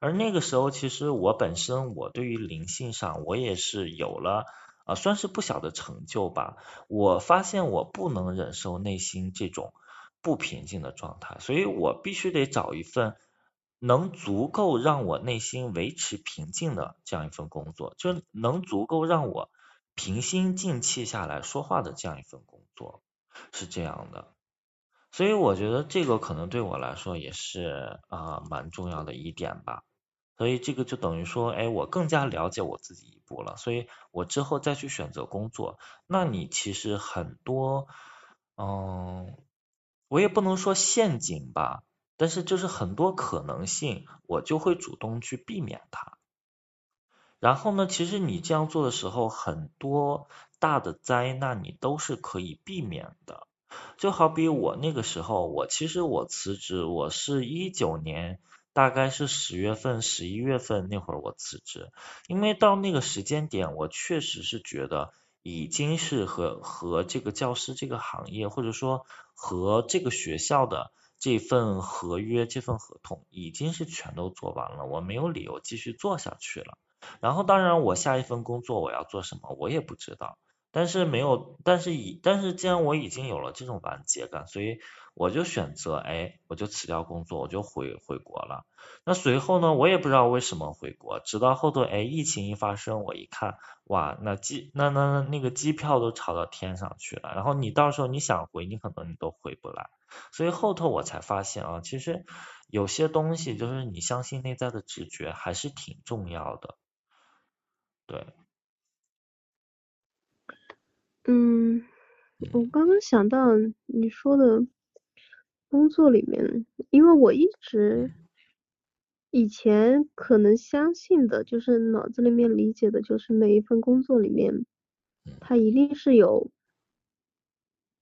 而那个时候，其实我本身我对于灵性上我也是有了啊，算是不小的成就吧。我发现我不能忍受内心这种不平静的状态，所以我必须得找一份能足够让我内心维持平静的这样一份工作，就能足够让我。平心静气下来说话的这样一份工作是这样的，所以我觉得这个可能对我来说也是啊蛮重要的一点吧。所以这个就等于说，哎，我更加了解我自己一步了。所以我之后再去选择工作，那你其实很多，嗯，我也不能说陷阱吧，但是就是很多可能性，我就会主动去避免它。然后呢，其实你这样做的时候，很多大的灾难你都是可以避免的。就好比我那个时候，我其实我辞职，我是一九年，大概是十月份、十一月份那会儿我辞职，因为到那个时间点，我确实是觉得已经是和和这个教师这个行业，或者说和这个学校的这份合约、这份合同，已经是全都做完了，我没有理由继续做下去了。然后当然，我下一份工作我要做什么，我也不知道。但是没有，但是已，但是既然我已经有了这种完结感，所以我就选择，哎，我就辞掉工作，我就回回国了。那随后呢，我也不知道为什么回国，直到后头，哎，疫情一发生，我一看，哇，那机，那那那个机票都炒到天上去了。然后你到时候你想回，你可能你都回不来。所以后头我才发现啊，其实有些东西就是你相信内在的直觉还是挺重要的，对。嗯，我刚刚想到你说的工作里面，因为我一直以前可能相信的，就是脑子里面理解的，就是每一份工作里面，它一定是有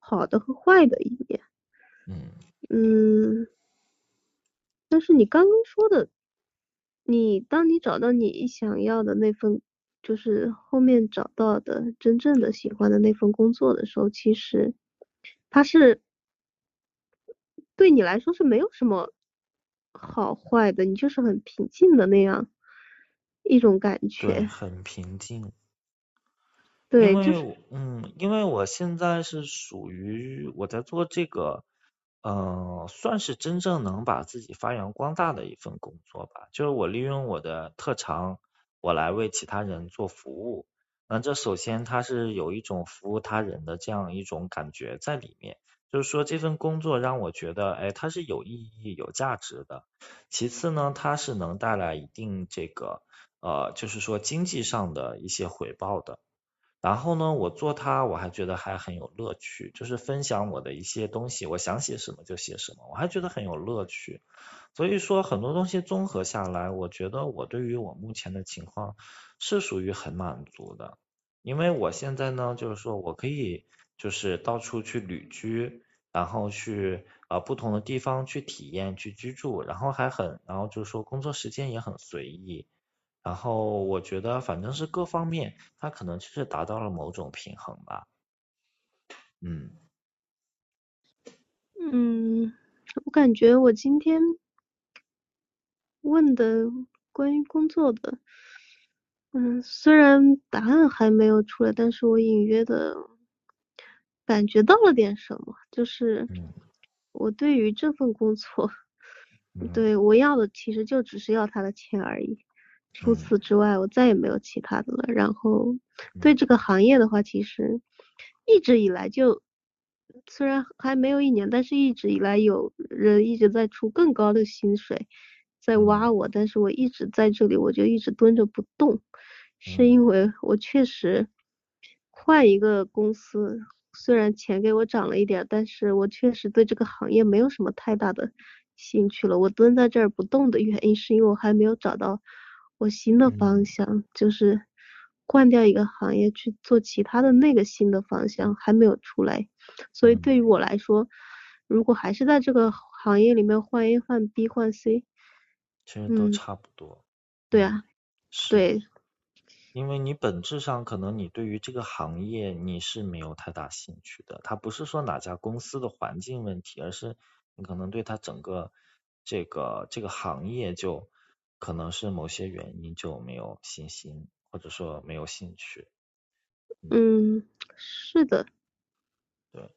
好的和坏的一面。嗯，但是你刚刚说的，你当你找到你想要的那份。就是后面找到的真正的喜欢的那份工作的时候，其实它是对你来说是没有什么好坏的，你就是很平静的那样一种感觉。很平静。对，就是嗯，因为我现在是属于我在做这个，嗯，算是真正能把自己发扬光大的一份工作吧，就是我利用我的特长。我来为其他人做服务，那这首先它是有一种服务他人的这样一种感觉在里面，就是说这份工作让我觉得，哎，它是有意义、有价值的。其次呢，它是能带来一定这个，呃，就是说经济上的一些回报的。然后呢，我做它我还觉得还很有乐趣，就是分享我的一些东西，我想写什么就写什么，我还觉得很有乐趣。所以说很多东西综合下来，我觉得我对于我目前的情况是属于很满足的，因为我现在呢，就是说我可以就是到处去旅居，然后去呃不同的地方去体验去居住，然后还很，然后就是说工作时间也很随意，然后我觉得反正是各方面，它可能就是达到了某种平衡吧，嗯，嗯，我感觉我今天。问的关于工作的，嗯，虽然答案还没有出来，但是我隐约的感觉到了点什么，就是我对于这份工作，[LAUGHS] 对我要的其实就只是要他的钱而已，除此之外我再也没有其他的了。然后对这。个行业的话，其实一直以来就，虽然还没有一年，但是一直以来有人一直在出更高的薪水。在挖我，但是我一直在这里，我就一直蹲着不动，是因为我确实换一个公司，虽然钱给我涨了一点，但是我确实对这个行业没有什么太大的兴趣了。我蹲在这儿不动的原因，是因为我还没有找到我新的方向，就是换掉一个行业去做其他的那个新的方向还没有出来，所以对于我来说，如果还是在这个行业里面换 A 换 B 换 C。其实都差不多，对啊，对，因为你本质上可能你对于这个行业你是没有太大兴趣的，它不是说哪家公司的环境问题，而是你可能对它整个这个这个行业就可能是某些原因就没有信心，或者说没有兴趣。嗯，是的。对，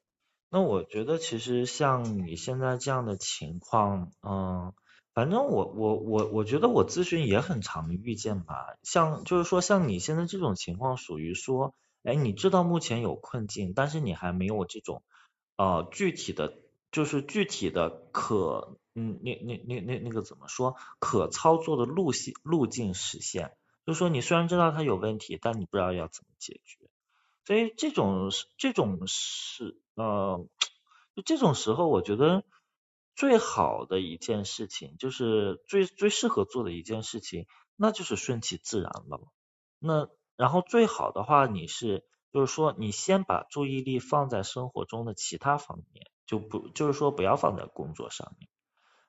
那我觉得其实像你现在这样的情况，嗯。反正我我我我觉得我咨询也很常遇见吧，像就是说像你现在这种情况，属于说，哎，你知道目前有困境，但是你还没有这种呃具体的，就是具体的可嗯那那那那那个怎么说可操作的路线路径实现，就是说你虽然知道它有问题，但你不知道要怎么解决，所以这种这种是呃 [TSK] 就这种时候，我觉得。最好的一件事情，就是最最适合做的一件事情，那就是顺其自然了。那然后最好的话，你是就是说你先把注意力放在生活中的其他方面，就不就是说不要放在工作上面。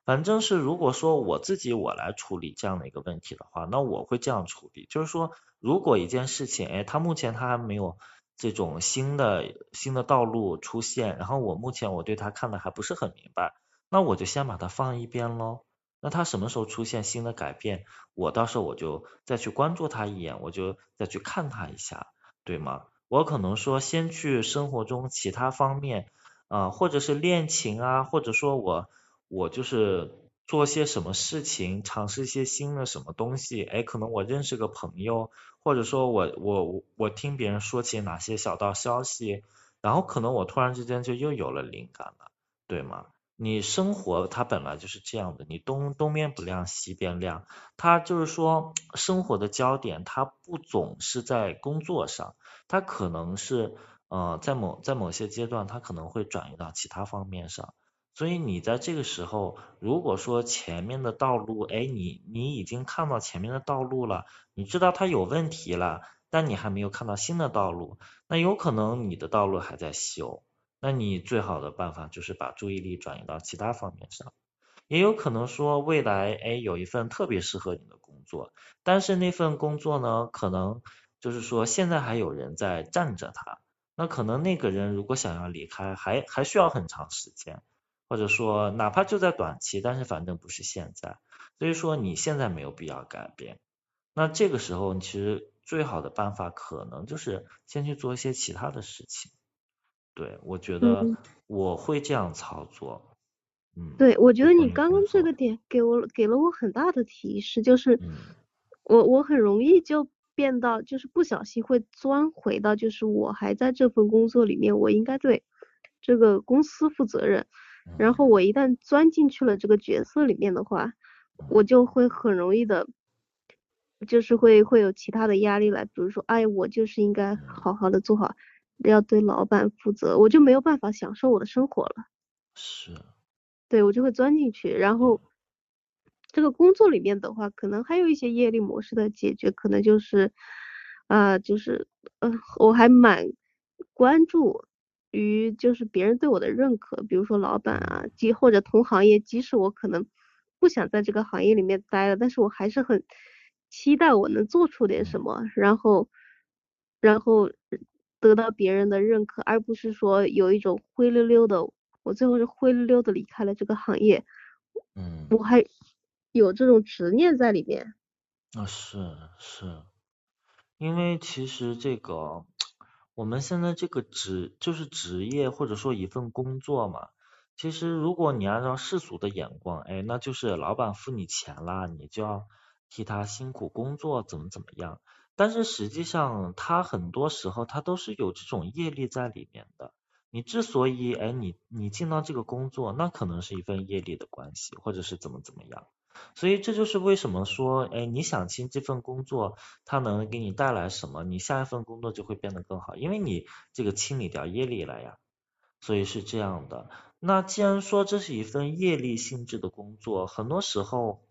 反正是如果说我自己我来处理这样的一个问题的话，那我会这样处理，就是说如果一件事情，哎，它目前它还没有这种新的新的道路出现，然后我目前我对它看的还不是很明白，那我就先把它放一边喽。那它什么时候出现新的改变，我到时候我就再去关注它一眼，我就再去看它一下，对吗？我可能说先去生活中其他方面啊，或者是练琴啊，或者说我。我就是做些什么事情，尝试一些新的什么东西，哎，可能我认识个朋友，或者说我我我听别人说起哪些小道消息，然后可能我突然之间就又有了灵感了，对吗？你生活它本来就是这样的，你东东边不亮西边亮，它就是说生活的焦点它不总是在工作上，它可能是呃在某在某些阶段它可能会转移到其他方面上。所以你在这个时候，如果说前面的道路，哎，你你已经看到前面的道路了，你知道它有问题了，但你还没有看到新的道路，那有可能你的道路还在修，那你最好的办法就是把注意力转移到其他方面上。也有可能说未来，哎，有一份特别适合你的工作，但是那份工作呢，可能就是说现在还有人在占着它，那可能那个人如果想要离开，还还需要很长时间。或者说，哪怕就在短期，但是反正不是现在，所以说你现在没有必要改变。那这个时候，其实最好的办法可能就是先去做一些其他的事情。对，我觉得我会这样操作。嗯。对，我觉得你刚刚这个点给我给了我很大的提示，就是我我很容易就变到，就是不小心会钻回到，就是我还在这份工作里面，我应该对这个公司负责任。然后我一旦钻进去了这个角色里面的话，我就会很容易的，就是会会有其他的压力来，比如说，哎，我就是应该好好的做好，要对老板负责，我就没有办法享受我的生活了。是。对，我就会钻进去，然后这个工作里面的话，可能还有一些业力模式的解决，可能就是，啊，就是，嗯，我还蛮关注。于就是别人对我的认可，比如说老板啊，即或者同行业，即使我可能不想在这个行业里面待了，但是我还是很期待我能做出点什么，然后然后得到别人的认可，而不是说有一种灰溜溜的，我最后是灰溜溜的离开了这个行业。嗯。我还有这种执念在里面。啊，是是，因为其实这个。我们现在这个职就是职业或者说一份工作嘛，其实如果你按照世俗的眼光，哎，那就是老板付你钱啦，你就要替他辛苦工作，怎么怎么样。但是实际上他很多时候他都是有这种业力在里面的。你之所以哎你你进到这个工作，那可能是一份业力的关系，或者是怎么怎么样。所以这就是为什么说，哎，你想清这份工作它能给你带来什么，你下一份工作就会变得更好，因为你这个清理掉业力了呀。所以是这样的。那既然说这是一份业力性质的工作，很多时候，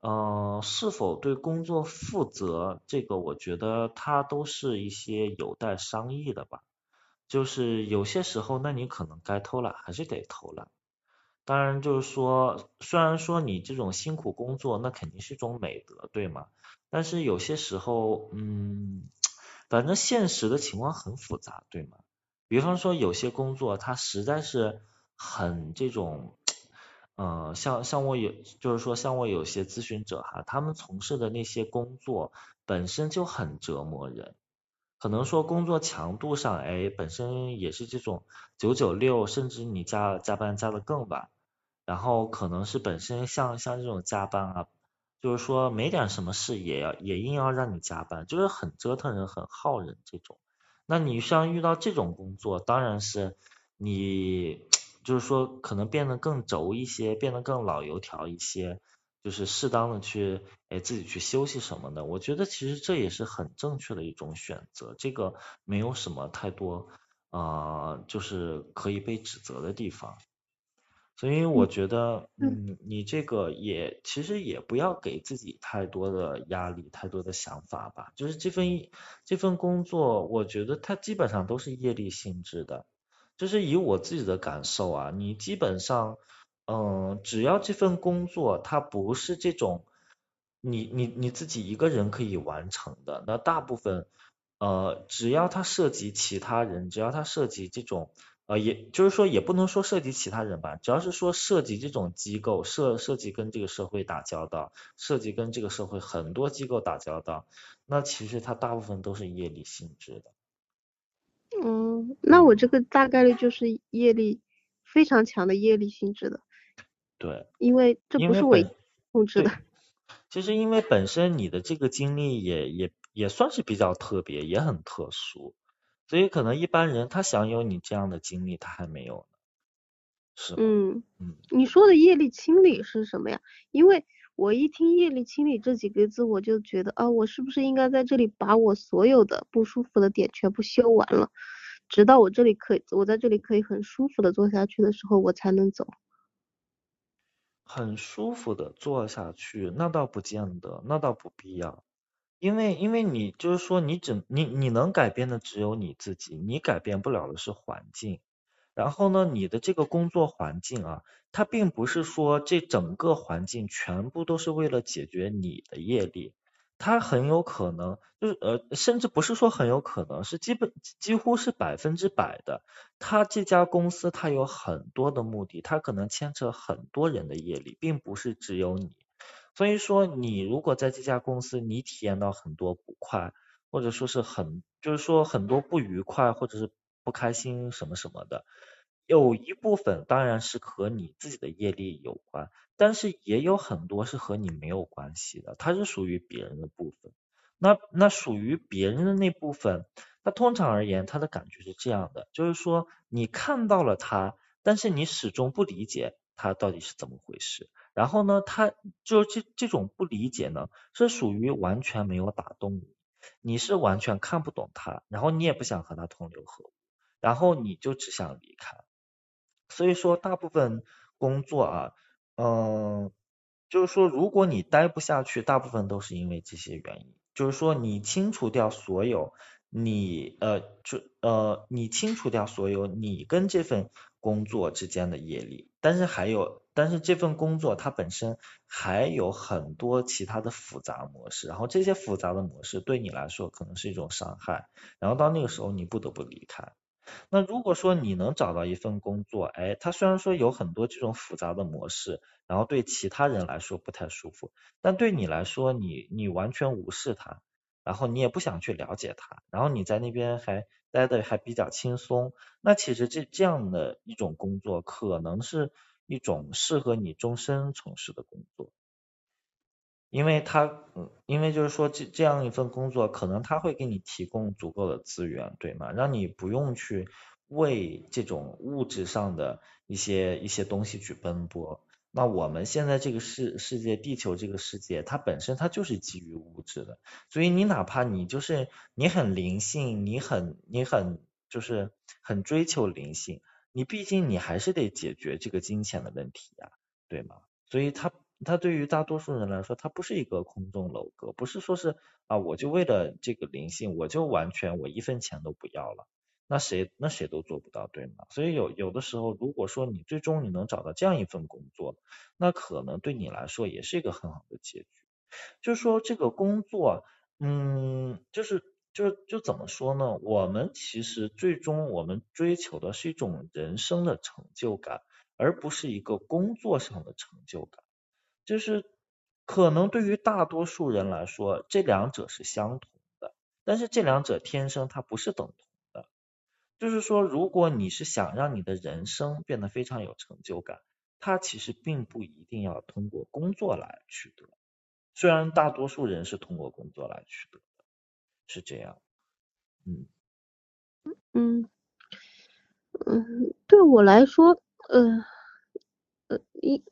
嗯，是否对工作负责，这个我觉得它都是一些有待商议的吧。就是有些时候，那你可能该偷懒还是得偷懒。当然，就是说，虽然说你这种辛苦工作，那肯定是一种美德，对吗？但是有些时候，嗯，反正现实的情况很复杂，对吗？比方说，有些工作它实在是很这种，嗯，像像我有，就是说，像我有些咨询者哈，他们从事的那些工作本身就很折磨人，可能说工作强度上，哎，本身也是这种九九六，甚至你加加班加的更晚。然后可能是本身像像这种加班啊，就是说没点什么事也要也硬要让你加班，就是很折腾人，很耗人这种。那你像遇到这种工作，当然是你就是说可能变得更轴一些，变得更老油条一些，就是适当的去哎自己去休息什么的。我觉得其实这也是很正确的一种选择，这个没有什么太多啊，就是可以被指责的地方。所以我觉得，嗯，你这个也其实也不要给自己太多的压力，太多的想法吧。就是这份这份工作，我觉得它基本上都是业力性质的。就是以我自己的感受啊，你基本上，嗯，只要这份工作它不是这种，你你你自己一个人可以完成的，那大部分，呃，只要它涉及其他人，只要它涉及这种。呃，也就是说，也不能说涉及其他人吧，只要是说涉及这种机构，涉涉及跟这个社会打交道，涉及跟这个社会很多机构打交道，那其实它大部分都是业力性质的。嗯，那我这个大概率就是业力非常强的业力性质的。对。因为这不是我控制的。其实因为本身你的这个经历也也也算是比较特别，也很特殊。所以可能一般人他想有你这样的经历，他还没有呢，是嗯嗯，你说的业力清理是什么呀？因为我一听业力清理这几个字，我就觉得啊，我是不是应该在这里把我所有的不舒服的点全部修完了，直到我这里可以，我在这里可以很舒服的做下去的时候，我才能走。很舒服的做下去，那倒不见得，那倒不必要。因为，因为你就是说，你只你你能改变的只有你自己，你改变不了的是环境。然后呢，你的这个工作环境啊，它并不是说这整个环境全部都是为了解决你的业力，它很有可能就是呃，甚至不是说很有可能，是基本几乎是百分之百的。它这家公司它有很多的目的，它可能牵扯很多人的业力，并不是只有你。所以说，你如果在这家公司，你体验到很多不快，或者说是很，就是说很多不愉快，或者是不开心什么什么的，有一部分当然是和你自己的业力有关，但是也有很多是和你没有关系的，它是属于别人的部分。那那属于别人的那部分，那通常而言，他的感觉是这样的，就是说你看到了它，但是你始终不理解它到底是怎么回事。然后呢，他就这这种不理解呢，是属于完全没有打动你，你是完全看不懂他，然后你也不想和他同流合污，然后你就只想离开。所以说，大部分工作啊，嗯，就是说，如果你待不下去，大部分都是因为这些原因。就是说，你清除掉所有你呃，就呃，你清除掉所有你跟这份工作之间的业力，但是还有。但是这份工作它本身还有很多其他的复杂模式，然后这些复杂的模式对你来说可能是一种伤害，然后到那个时候你不得不离开。那如果说你能找到一份工作，哎，它虽然说有很多这种复杂的模式，然后对其他人来说不太舒服，但对你来说你你完全无视它，然后你也不想去了解它，然后你在那边还待的还比较轻松，那其实这这样的一种工作可能是。一种适合你终身从事的工作，因为他，嗯，因为就是说这这样一份工作，可能他会给你提供足够的资源，对吗？让你不用去为这种物质上的一些一些东西去奔波。那我们现在这个世世界，地球这个世界，它本身它就是基于物质的，所以你哪怕你就是你很灵性，你很你很就是很追求灵性。你毕竟你还是得解决这个金钱的问题呀，对吗？所以它它对于大多数人来说，它不是一个空中楼阁，不是说是啊，我就为了这个灵性，我就完全我一分钱都不要了，那谁那谁都做不到，对吗？所以有有的时候，如果说你最终你能找到这样一份工作，那可能对你来说也是一个很好的结局。就是说这个工作，嗯，就是。就就怎么说呢？我们其实最终我们追求的是一种人生的成就感，而不是一个工作上的成就感。就是可能对于大多数人来说，这两者是相同的，但是这两者天生它不是等同的。就是说，如果你是想让你的人生变得非常有成就感，它其实并不一定要通过工作来取得。虽然大多数人是通过工作来取得。是这样，嗯，嗯，嗯，对我来说，呃，呃，一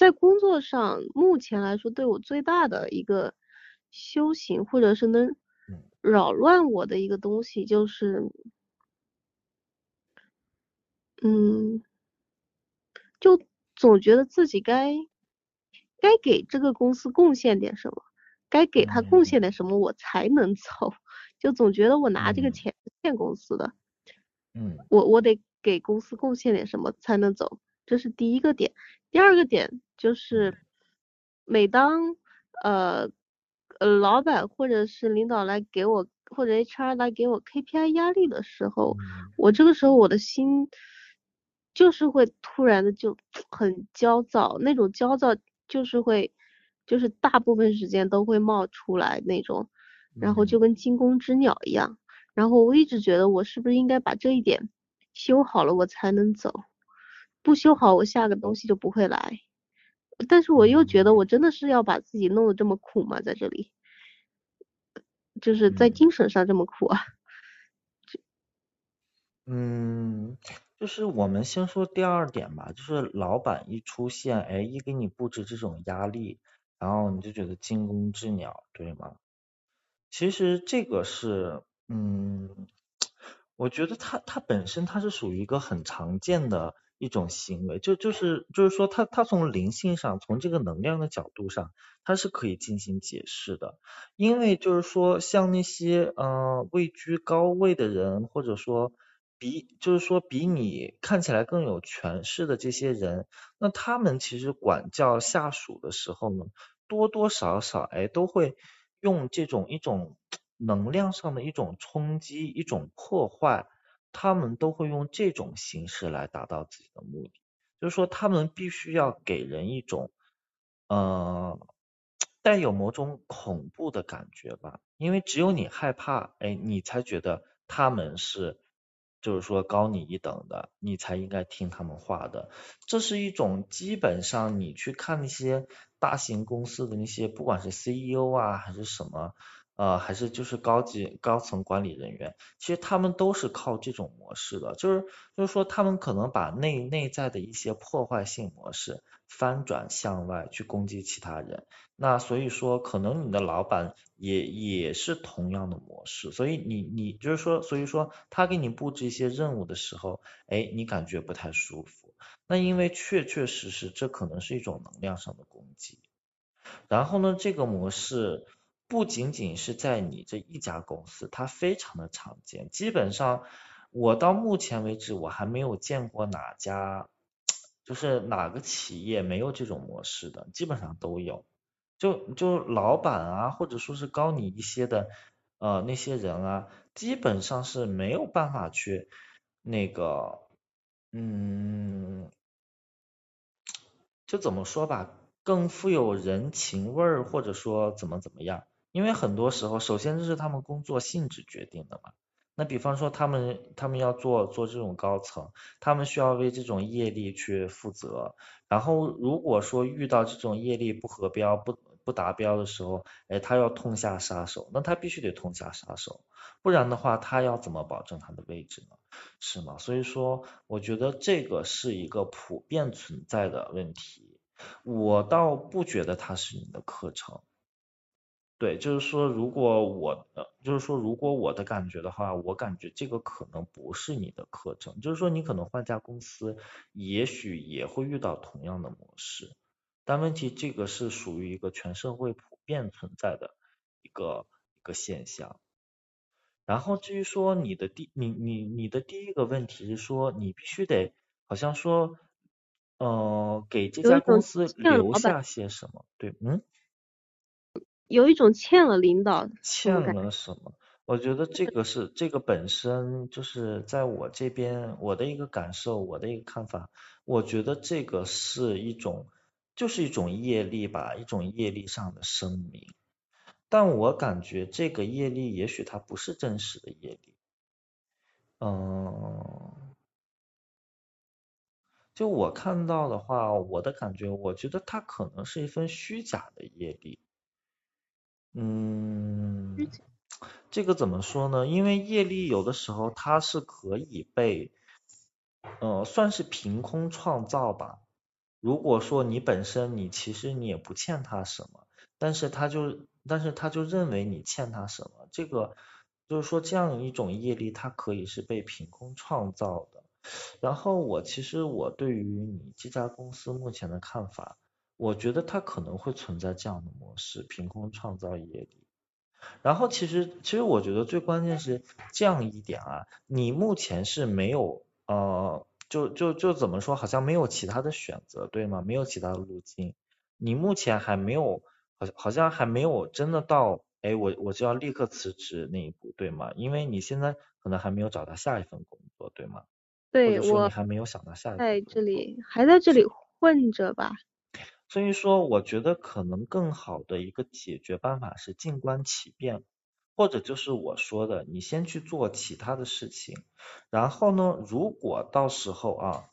在工作上，目前来说，对我最大的一个修行，或者是能扰乱我的一个东西，就是，嗯，就总觉得自己该该给这个公司贡献点什么，该给他贡献点什么我才能走，就总觉得我拿这个钱欠公司的，嗯，我我得给公司贡献点什么才能走，这是第一个点。第二个点就是，每当呃呃老板或者是领导来给我或者 HR 来给我 KPI 压力的时候，我这个时候我的心就是会突然的就很焦躁，那种焦躁就是会就是大部分时间都会冒出来那种，然后就跟惊弓之鸟一样，然后我一直觉得我是不是应该把这一点修好了，我才能走。不修好，我下个东西就不会来。但是我又觉得，我真的是要把自己弄得这么苦吗？在这里，就是在精神上这么苦啊。[LAUGHS] 嗯，就是我们先说第二点吧，就是老板一出现，哎，一给你布置这种压力，然后你就觉得惊弓之鸟，对吗？其实这个是，嗯，[TSK] 我觉得他他本身他是属于一个很常见的。一种行为，就就是就是说，他他从灵性上，从这个能量的角度上，他是可以进行解释的。因为就是说，像那些呃位居高位的人，或者说比就是说比你看起来更有权势的这些人，那他们其实管教下属的时候呢，多多少少哎都会用这种一种能量上的一种冲击，一种破坏。他们都会用这种形式来达到自己的目的，就是说他们必须要给人一种，呃，带有某种恐怖的感觉吧，因为只有你害怕，哎，你才觉得他们是，就是说高你一等的，你才应该听他们话的。这是一种基本上你去看那些大型公司的那些，不管是 CEO 啊还是什么。呃，还是就是高级高层管理人员，其实他们都是靠这种模式的，就是就是说他们可能把内内在的一些破坏性模式翻转向外去攻击其他人，那所以说可能你的老板也也是同样的模式，所以你你就是说，所以说他给你布置一些任务的时候，哎，你感觉不太舒服，那因为确确实实这可能是一种能量上的攻击，然后呢，这个模式。不仅仅是在你这一家公司，它非常的常见。基本上，我到目前为止，我还没有见过哪家，就是哪个企业没有这种模式的，基本上都有。就就老板啊，或者说是高你一些的呃那些人啊，基本上是没有办法去那个，嗯，就怎么说吧，更富有人情味儿，或者说怎么怎么样。因为很多时候，首先就是他们工作性质决定的嘛。那比方说，他们他们要做做这种高层，他们需要为这种业力去负责。然后如果说遇到这种业力不合标、不不达标的时候，哎，他要痛下杀手，那他必须得痛下杀手，不然的话，他要怎么保证他的位置呢？是吗？所以说，我觉得这个是一个普遍存在的问题。我倒不觉得它是你的课程。对，就是说，如果我，就是说，如果我的感觉的话，我感觉这个可能不是你的课程，就是说，你可能换家公司，也许也会遇到同样的模式，但问题这个是属于一个全社会普遍存在的一个一个现象。然后至于说你的第，你你你的第一个问题是说，你必须得，好像说，呃，给这家公司留下些什么？对，嗯。有一种欠了领导，欠了什么？我觉得这个是这个本身就是在我这边我的一个感受，我的一个看法，我觉得这个是一种就是一种业力吧，一种业力上的声明。但我感觉这个业力也许它不是真实的业力，嗯，就我看到的话，我的感觉，我觉得它可能是一份虚假的业力。嗯，这个怎么说呢？因为业力有的时候它是可以被，呃，算是凭空创造吧。如果说你本身你其实你也不欠他什么，但是他就但是他就认为你欠他什么，这个就是说这样一种业力它可以是被凭空创造的。然后我其实我对于你这家公司目前的看法，我觉得它可能会存在这样的模式，凭空创造业力。然后其实其实我觉得最关键是这样一点啊，你目前是没有呃就就就怎么说，好像没有其他的选择，对吗？没有其他的路径，你目前还没有好像好像还没有真的到哎我我就要立刻辞职那一步，对吗？因为你现在可能还没有找到下一份工作，对吗？对我还没有想到下一在这里还在这里混着吧。所以说，我觉得可能更好的一个解决办法是静观其变，或者就是我说的，你先去做其他的事情，然后呢，如果到时候啊，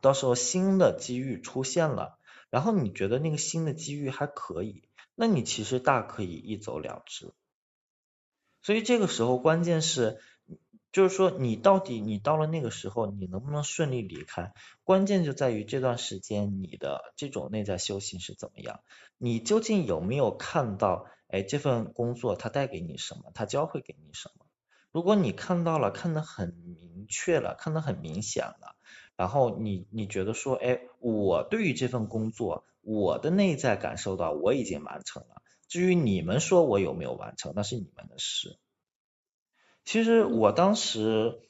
到时候新的机遇出现了，然后你觉得那个新的机遇还可以，那你其实大可以一走了之。所以这个时候关键是。就是说，你到底你到了那个时候，你能不能顺利离开？关键就在于这段时间你的这种内在修行是怎么样？你究竟有没有看到，哎，这份工作它带给你什么？它教会给你什么？如果你看到了，看得很明确了，看得很明显了，然后你你觉得说，哎，我对于这份工作，我的内在感受到我已经完成了。至于你们说我有没有完成，那是你们的事。其实我当时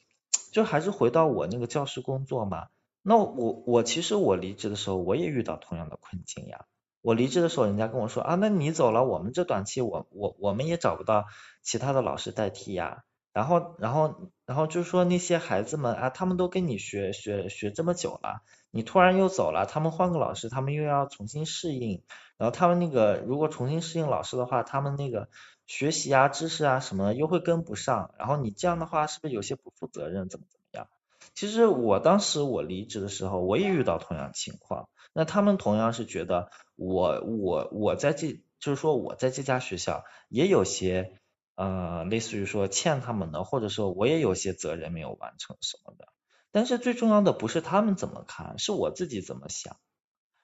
就还是回到我那个教师工作嘛，那我我其实我离职的时候我也遇到同样的困境呀。我离职的时候，人家跟我说啊，那你走了，我们这短期我我我们也找不到其他的老师代替呀。然后然后然后就说那些孩子们啊，他们都跟你学学学这么久了，你突然又走了，他们换个老师，他们又要重新适应。然后他们那个如果重新适应老师的话，他们那个。学习啊，知识啊什么的又会跟不上，然后你这样的话是不是有些不负责任？怎么怎么样？其实我当时我离职的时候，我也遇到同样情况，那他们同样是觉得我我我在这就是说我在这家学校也有些呃类似于说欠他们的，或者说我也有些责任没有完成什么的。但是最重要的不是他们怎么看，是我自己怎么想，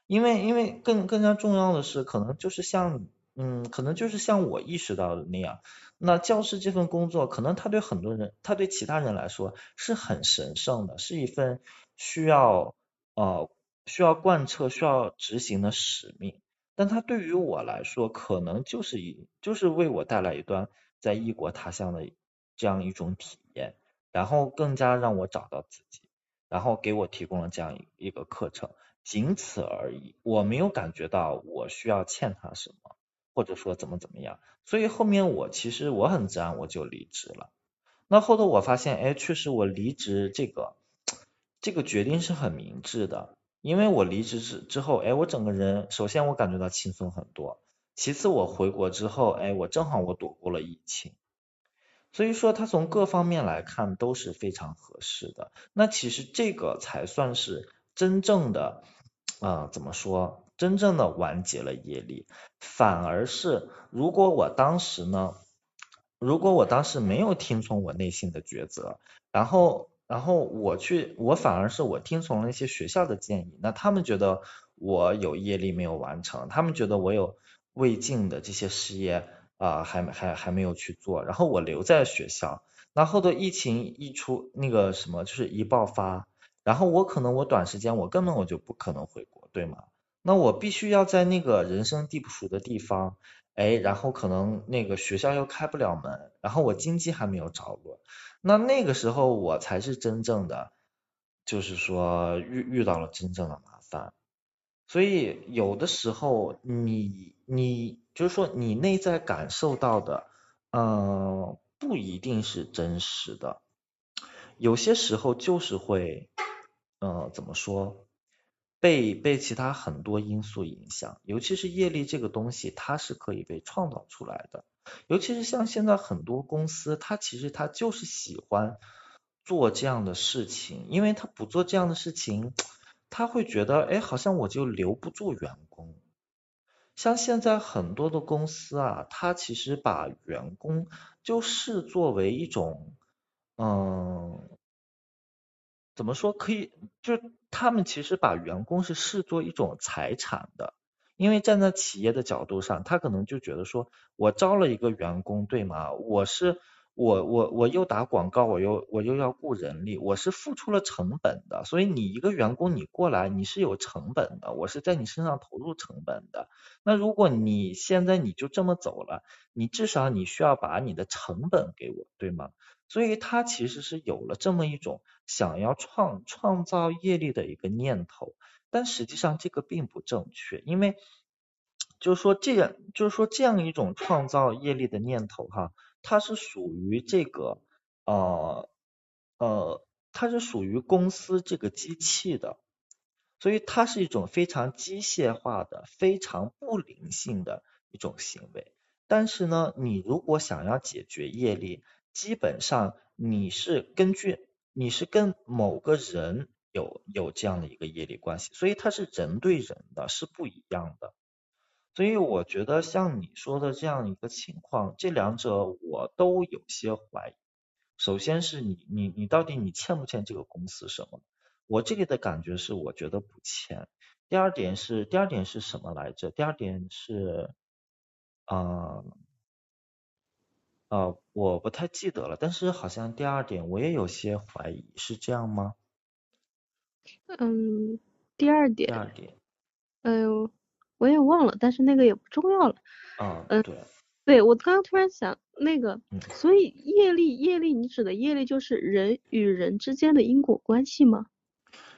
因为因为更更加重要的是，可能就是像。嗯，可能就是像我意识到的那样，那教师这份工作，可能他对很多人，他对其他人来说是很神圣的，是一份需要呃需要贯彻、需要执行的使命。但他对于我来说，可能就是一就是为我带来一段在异国他乡的这样一种体验，然后更加让我找到自己，然后给我提供了这样一个课程，仅此而已。我没有感觉到我需要欠他什么。或者说怎么怎么样，所以后面我其实我很自然我就离职了。那后头我发现，哎，确实我离职这个这个决定是很明智的，因为我离职之之后，哎，我整个人首先我感觉到轻松很多，其次我回国之后，哎，我正好我躲过了疫情，所以说他从各方面来看都是非常合适的。那其实这个才算是真正的啊，怎么说？真正的完结了业力，反而是如果我当时呢，如果我当时没有听从我内心的抉择，然后然后我去，我反而是我听从了一些学校的建议，那他们觉得我有业力没有完成，他们觉得我有未尽的这些事业啊，还还还没有去做，然后我留在学校，那后头疫情一出，那个什么就是一爆发，然后我可能我短时间我根本我就不可能回国，对吗？那我必须要在那个人生地不熟的地方，哎，然后可能那个学校又开不了门，然后我经济还没有着落，那那个时候我才是真正的，就是说遇遇到了真正的麻烦。所以有的时候你你就是说你内在感受到的，嗯，不一定是真实的，有些时候就是会，嗯，怎么说？被被其他很多因素影响，尤其是业力这个东西，它是可以被创造出来的。尤其是像现在很多公司，它其实它就是喜欢做这样的事情，因为他不做这样的事情，他会觉得，哎，好像我就留不住员工。像现在很多的公司啊，它其实把员工就视作为一种，嗯。怎么说可以？就他们其实把员工是视作一种财产的，因为站在企业的角度上，他可能就觉得说，我招了一个员工，对吗？我是我我我又打广告，我又我又要雇人力，我是付出了成本的，所以你一个员工你过来你是有成本的，我是在你身上投入成本的。那如果你现在你就这么走了，你至少你需要把你的成本给我，对吗？所以他其实是有了这么一种想要创创造业力的一个念头，但实际上这个并不正确，因为就是说这样就是说这样一种创造业力的念头哈。它是属于这个呃呃，它是属于公司这个机器的，所以它是一种非常机械化的、非常不灵性的一种行为。但是呢，你如果想要解决业力，基本上你是根据你是跟某个人有有这样的一个业力关系，所以它是人对人的是不一样的。所以我觉得像你说的这样一个情况，这两者我都有些怀疑。首先是你你你到底你欠不欠这个公司什么？我这里的感觉是我觉得不欠。第二点是第二点是什么来着？第二点是啊啊我不太记得了，但是好像第二点我也有些怀疑，是这样吗？嗯，第二点。第二点。嗯。我也忘了，但是那个也不重要了。啊，嗯，对，对我刚刚突然想那个，所以业力，业力，你指的业力就是人与人之间的因果关系吗？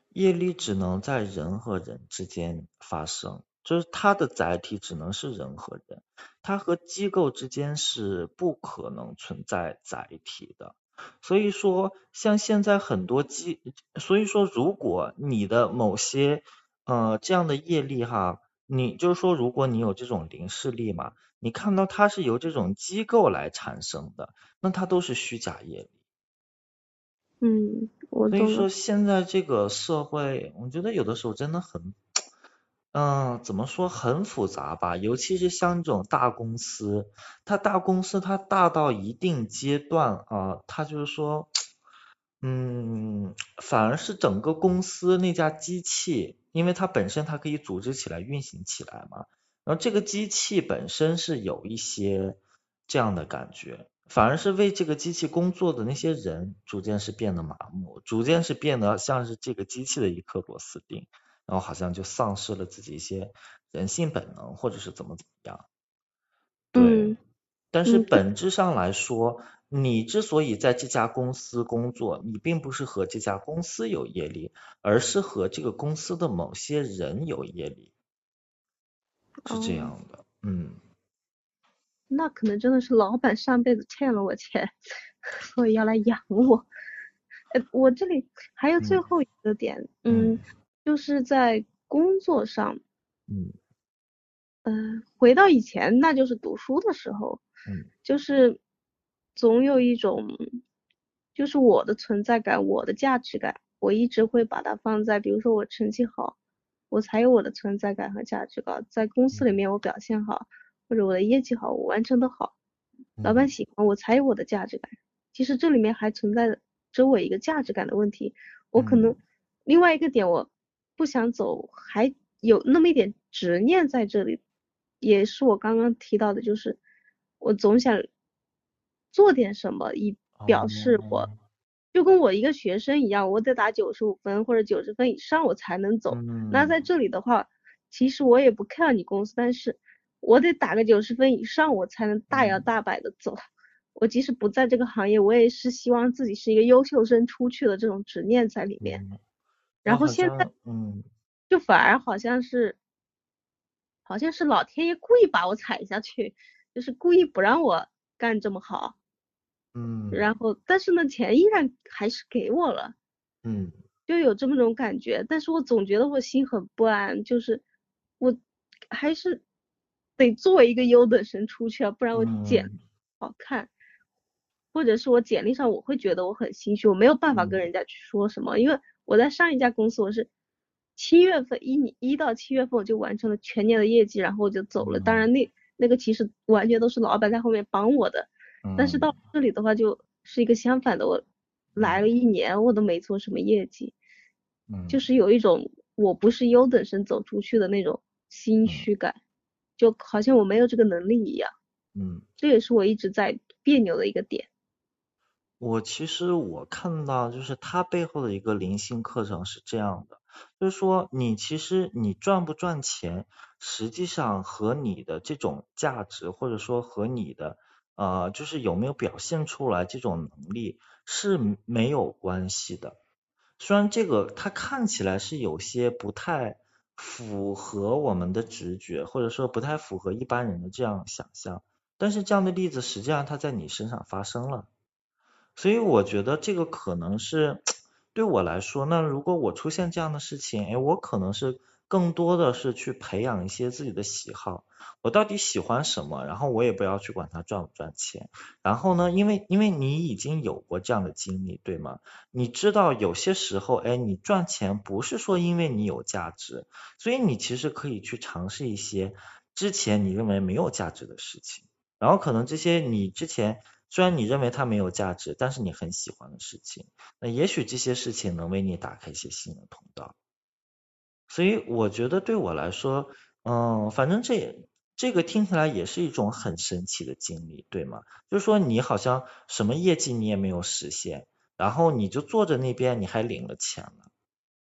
业力只能在人和人之间发生，就是它的载体只能是人和人，它和机构之间是不可能存在载体的。所以说，像现在很多机，所以说，如果你的某些呃这样的业力哈。你就是说，如果你有这种零视力嘛，你看到它是由这种机构来产生的，那它都是虚假业力。嗯，我所以说现在这个社会，我觉得有的时候真的很，嗯，怎么说很复杂吧？尤其是像这种大公司，它大公司它大到一定阶段啊，它就是说，嗯，反而是整个公司那家机器。因为它本身它可以组织起来运行起来嘛，然后这个机器本身是有一些这样的感觉，反而是为这个机器工作的那些人逐渐是变得麻木，逐渐是变得像是这个机器的一颗螺丝钉，然后好像就丧失了自己一些人性本能，或者是怎么怎么样。对，但是本质上来说。你之所以在这家公司工作，你并不是和这家公司有业力，而是和这个公司的某些人有业力，是这样的，嗯。那可能真的是老板上辈子欠了我钱，[LAUGHS] 所以要来养我。呃，我这里还有最后一个点，嗯，就是在工作上，嗯，嗯，回到以前，那就是读书的时候，嗯，就是。总有一种，就是我的存在感，我的价值感，我一直会把它放在，比如说我成绩好，我才有我的存在感和价值感，在公司里面我表现好，或者我的业绩好，我完成的好，老板喜欢我才有我的价值感。其实这里面还存在着我一个价值感的问题，我可能另外一个点我不想走，还有那么一点执念在这里，也是我刚刚提到的，就是我总想。做点什么以表示我，就跟我一个学生一样，我得打九十五分或者九十分以上我才能走。那在这里的话，其实我也不看你公司，但是我得打个九十分以上我才能大摇大摆的走。我即使不在这个行业，我也是希望自己是一个优秀生出去的这种执念在里面。然后现在，嗯，就反而好像是，好像是老天爷故意把我踩下去，就是故意不让我干这么好。嗯，然后但是呢，钱依然还是给我了，嗯，就有这么种感觉，但是我总觉得我心很不安，就是我还是得做一个优等生出去啊，不然我简好看，或者是我简历上我会觉得我很心虚，我没有办法跟人家去说什么，因为我在上一家公司我是七月份一年一到七月份我就完成了全年的业绩，然后我就走了，当然那那个其实完全都是老板在后面帮我的。但是到这里的话，就是一个相反的，我来了一年，我都没做什么业绩，就是有一种我不是优等生走出去的那种心虚感，就好像我没有这个能力一样，嗯，这也是我一直在别扭的一个点。我其实我看到就是它背后的一个灵性课程是这样的，就是说你其实你赚不赚钱，实际上和你的这种价值或者说和你的呃就是有没有表现出来这种能力是没有关系的。虽然这个它看起来是有些不太符合我们的直觉，或者说不太符合一般人的这样想象，但是这样的例子实际上它在你身上发生了。所以我觉得这个可能是对我来说，那如果我出现这样的事情，哎，我可能是更多的是去培养一些自己的喜好，我到底喜欢什么，然后我也不要去管它赚不赚钱。然后呢，因为因为你已经有过这样的经历，对吗？你知道有些时候，哎，你赚钱不是说因为你有价值，所以你其实可以去尝试一些之前你认为没有价值的事情，然后可能这些你之前。虽然你认为它没有价值，但是你很喜欢的事情，那也许这些事情能为你打开一些新的通道。所以我觉得对我来说，嗯，反正这这个听起来也是一种很神奇的经历，对吗？就是说你好像什么业绩你也没有实现，然后你就坐在那边，你还领了钱了。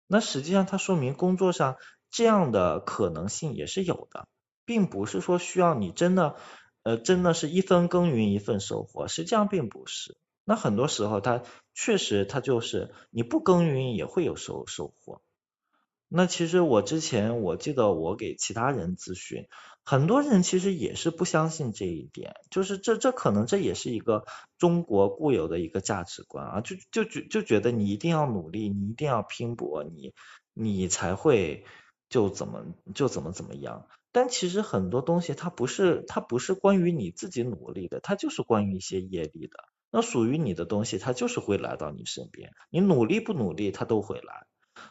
那实际上它说明工作上这样的可能性也是有的，并不是说需要你真的。呃，真的是一分耕耘一份收获，实际上并不是。那很多时候，它确实它就是你不耕耘也会有收收获。那其实我之前我记得我给其他人咨询，很多人其实也是不相信这一点，就是这这可能这也是一个中国固有的一个价值观啊，就就觉就觉得你一定要努力，你一定要拼搏，你你才会就怎么就怎么怎么样。但其实很多东西它不是它不是关于你自己努力的，它就是关于一些业力的。那属于你的东西，它就是会来到你身边，你努力不努力，它都会来。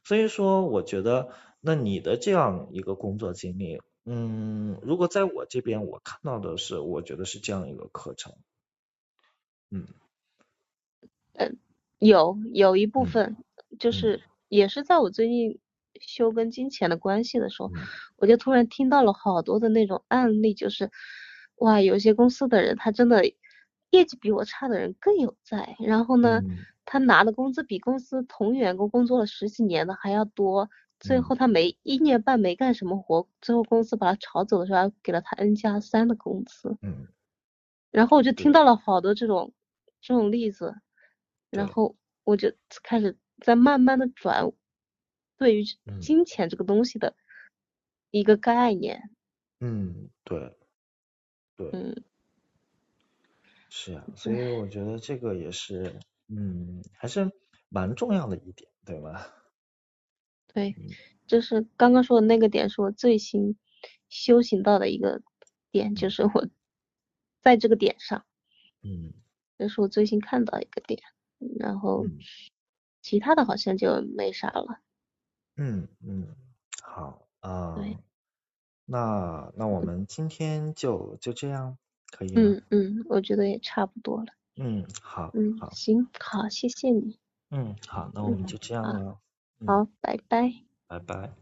所以说，我觉得那你的这样一个工作经历，嗯，如果在我这边我看到的是，我觉得是这样一个课程，嗯，嗯，有有一部分就是也是在我最近。修跟金钱的关系的时候，我就突然听到了好多的那种案例，就是哇，有些公司的人他真的业绩比我差的人更有在，然后呢，他拿的工资比公司同员工工作了十几年的还要多，最后他没一年半没干什么活，最后公司把他炒走的时候，还给了他 N 加三的工资。嗯，然后我就听到了好多这种这种例子，然后我就开始在慢慢的转。对于金钱这个东西的一个概念，嗯，对，对，嗯，是啊，所以我觉得这个也是，嗯，还是蛮重要的一点，对吧？对，就是刚刚说的那个点，是我最新修行到的一个点，就是我在这个点上，嗯，这是我最新看到一个点，然后其他的好像就没啥了。嗯嗯，好啊，那那我们今天就就这样，可以吗？嗯嗯，我觉得也差不多了。嗯，好，嗯，好行，好，谢谢你。嗯，好，那我们就这样了。好，拜拜。拜拜。